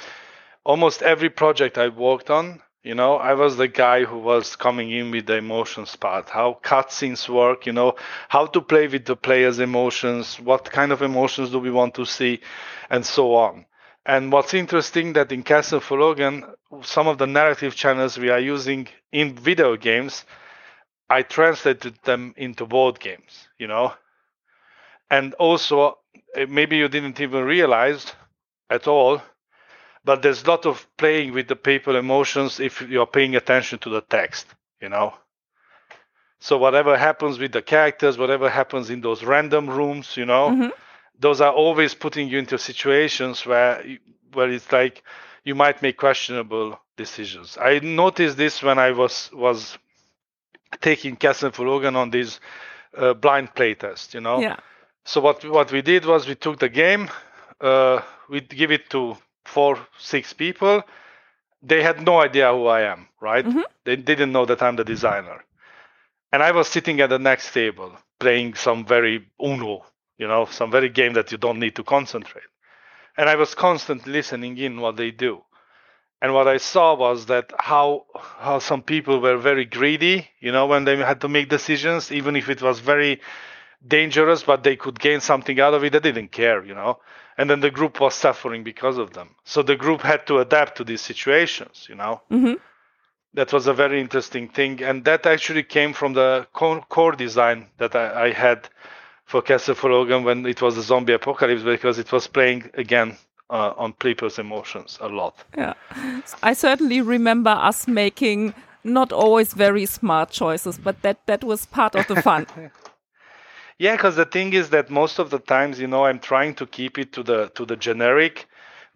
almost every project I worked on, you know, I was the guy who was coming in with the emotions part, how cutscenes work, you know, how to play with the player's emotions, what kind of emotions do we want to see, and so on. And what's interesting that in Castle for Loghan, some of the narrative channels we are using in video games, I translated them into board games, you know. And also, eh, maybe you didn't even realize at all but there's a lot of playing with the people emotions if you're paying attention to the text you know? So whatever happens with the characters whatever happens in those random rooms you know mm-hmm. those are always putting you into situations where where it's like you might make questionable decisions. I noticed this when i was was taking Castle for Loghan on this uh, blind playtest you know? Yeah. So what what we did was we took the game uh, we give it to four, six people, they had no idea who I am, right? Mm-hmm. They didn't know that I'm the designer. And I was sitting at the next table playing some very Uno, you know, some very game that you don't need to concentrate. And I was constantly listening in what they do. And what I saw was that how how some people were very greedy, you know, when they had to make decisions, even if it was very dangerous, but they could gain something out of it, they didn't care, you know and then the group was suffering because of them. So the group had to adapt to these situations, you know. Mm-hmm. That was a very interesting thing, and that actually came from the core design that I, I had for Castle for Loghan when it was a zombie apocalypse because it was playing again uh, on people's emotions a lot. Yeah, I certainly remember us making not always very smart choices, but that that was part of the fun. Yeah, because the thing is that most of the times, you know, I'm trying to keep it to the to the generic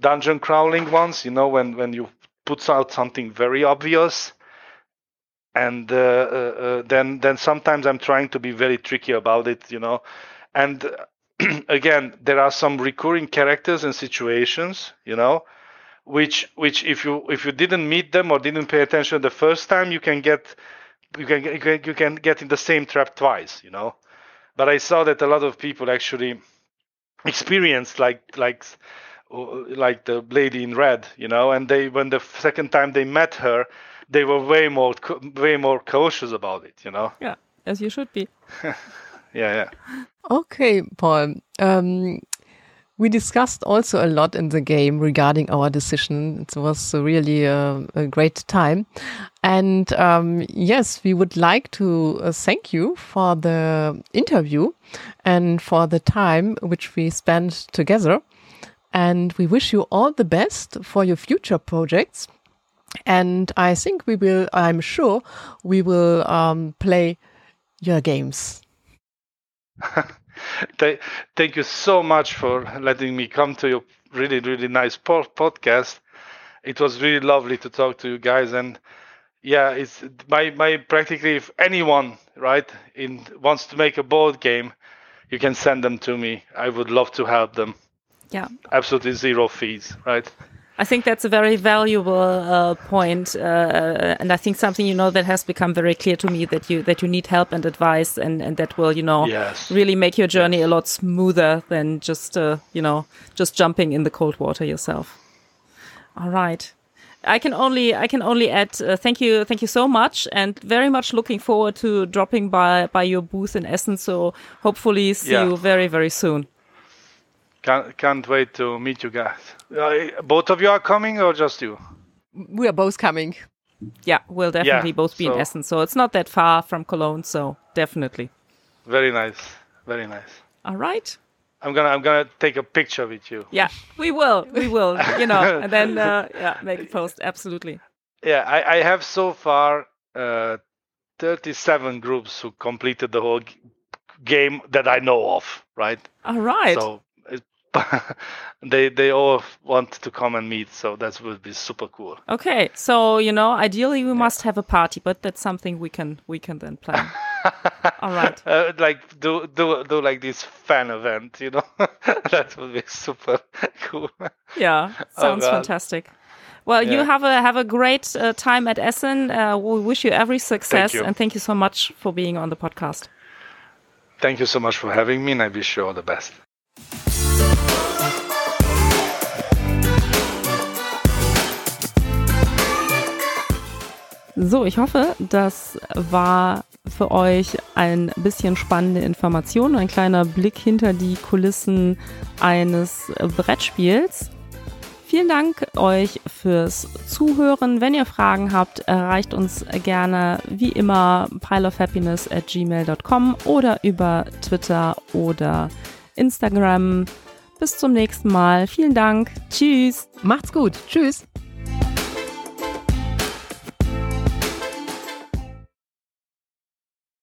dungeon crawling ones. You know, when when you puts out something very obvious, and uh, uh, uh, then then sometimes I'm trying to be very tricky about it. You know, and again, there are some recurring characters and situations. You know, which which if you if you didn't meet them or didn't pay attention the first time, you can get you can you can, you can get in the same trap twice, you know. But I saw that a lot of people actually experienced like like like the lady in red, you know, and they when the second time they met her, they were way more way more cautious about it, you know. Yeah, as you should be. yeah, yeah. Okay, Paul. Um, we discussed also a lot in the game regarding our decision. It was really a, a great time. And um, yes, we would like to uh, thank you for the interview and for the time which we spent together. And we wish you all the best for your future projects. And I think we will, I'm sure we will um, play your games. Thank you so much for letting me come to your really, really nice podcast. It was really lovely to talk to you guys. And yeah, it's my, my practically, if anyone, right, in wants to make a board game, you can send them to me. I would love to help them. Yeah. Absolutely zero fees, right? I think that's a very valuable uh, point, uh, uh, and I think something you know that has become very clear to me that you that you need help and advice, and and that will you know yes. really make your journey yes. a lot smoother than just uh, you know just jumping in the cold water yourself. All right. I can only I can only add uh, thank you thank you so much and very much looking forward to dropping by by your booth in Essen. So hopefully see yeah. you very very soon. Can't, can't wait to meet you guys. Uh, both of you are coming or just you? We are both coming. Yeah, we'll definitely yeah, both be so in Essen. So it's not that far from Cologne. So definitely. Very nice. Very nice. All right. I'm gonna I'm gonna take a picture with you. Yeah, we will. We will. you know, and then uh, yeah, make a post. Absolutely. Yeah, I, I have so far uh, 37 groups who completed the whole game that I know of. Right. All right. So they they all want to come and meet, so that would be super cool. Okay, so you know, ideally we yeah. must have a party, but that's something we can we can then plan. all right, uh, like do do do like this fan event, you know, that would be super cool. Yeah, oh, sounds oh, fantastic. Well, yeah. you have a have a great uh, time at Essen. Uh, we wish you every success, you. and thank you so much for being on the podcast. Thank you so much for having me, and I wish you all the best. So, ich hoffe, das war für euch ein bisschen spannende Information, ein kleiner Blick hinter die Kulissen eines Brettspiels. Vielen Dank euch fürs Zuhören. Wenn ihr Fragen habt, erreicht uns gerne wie immer pileofhappiness at gmail.com oder über Twitter oder Instagram. Bis zum nächsten Mal. Vielen Dank. Tschüss. Macht's gut. Tschüss.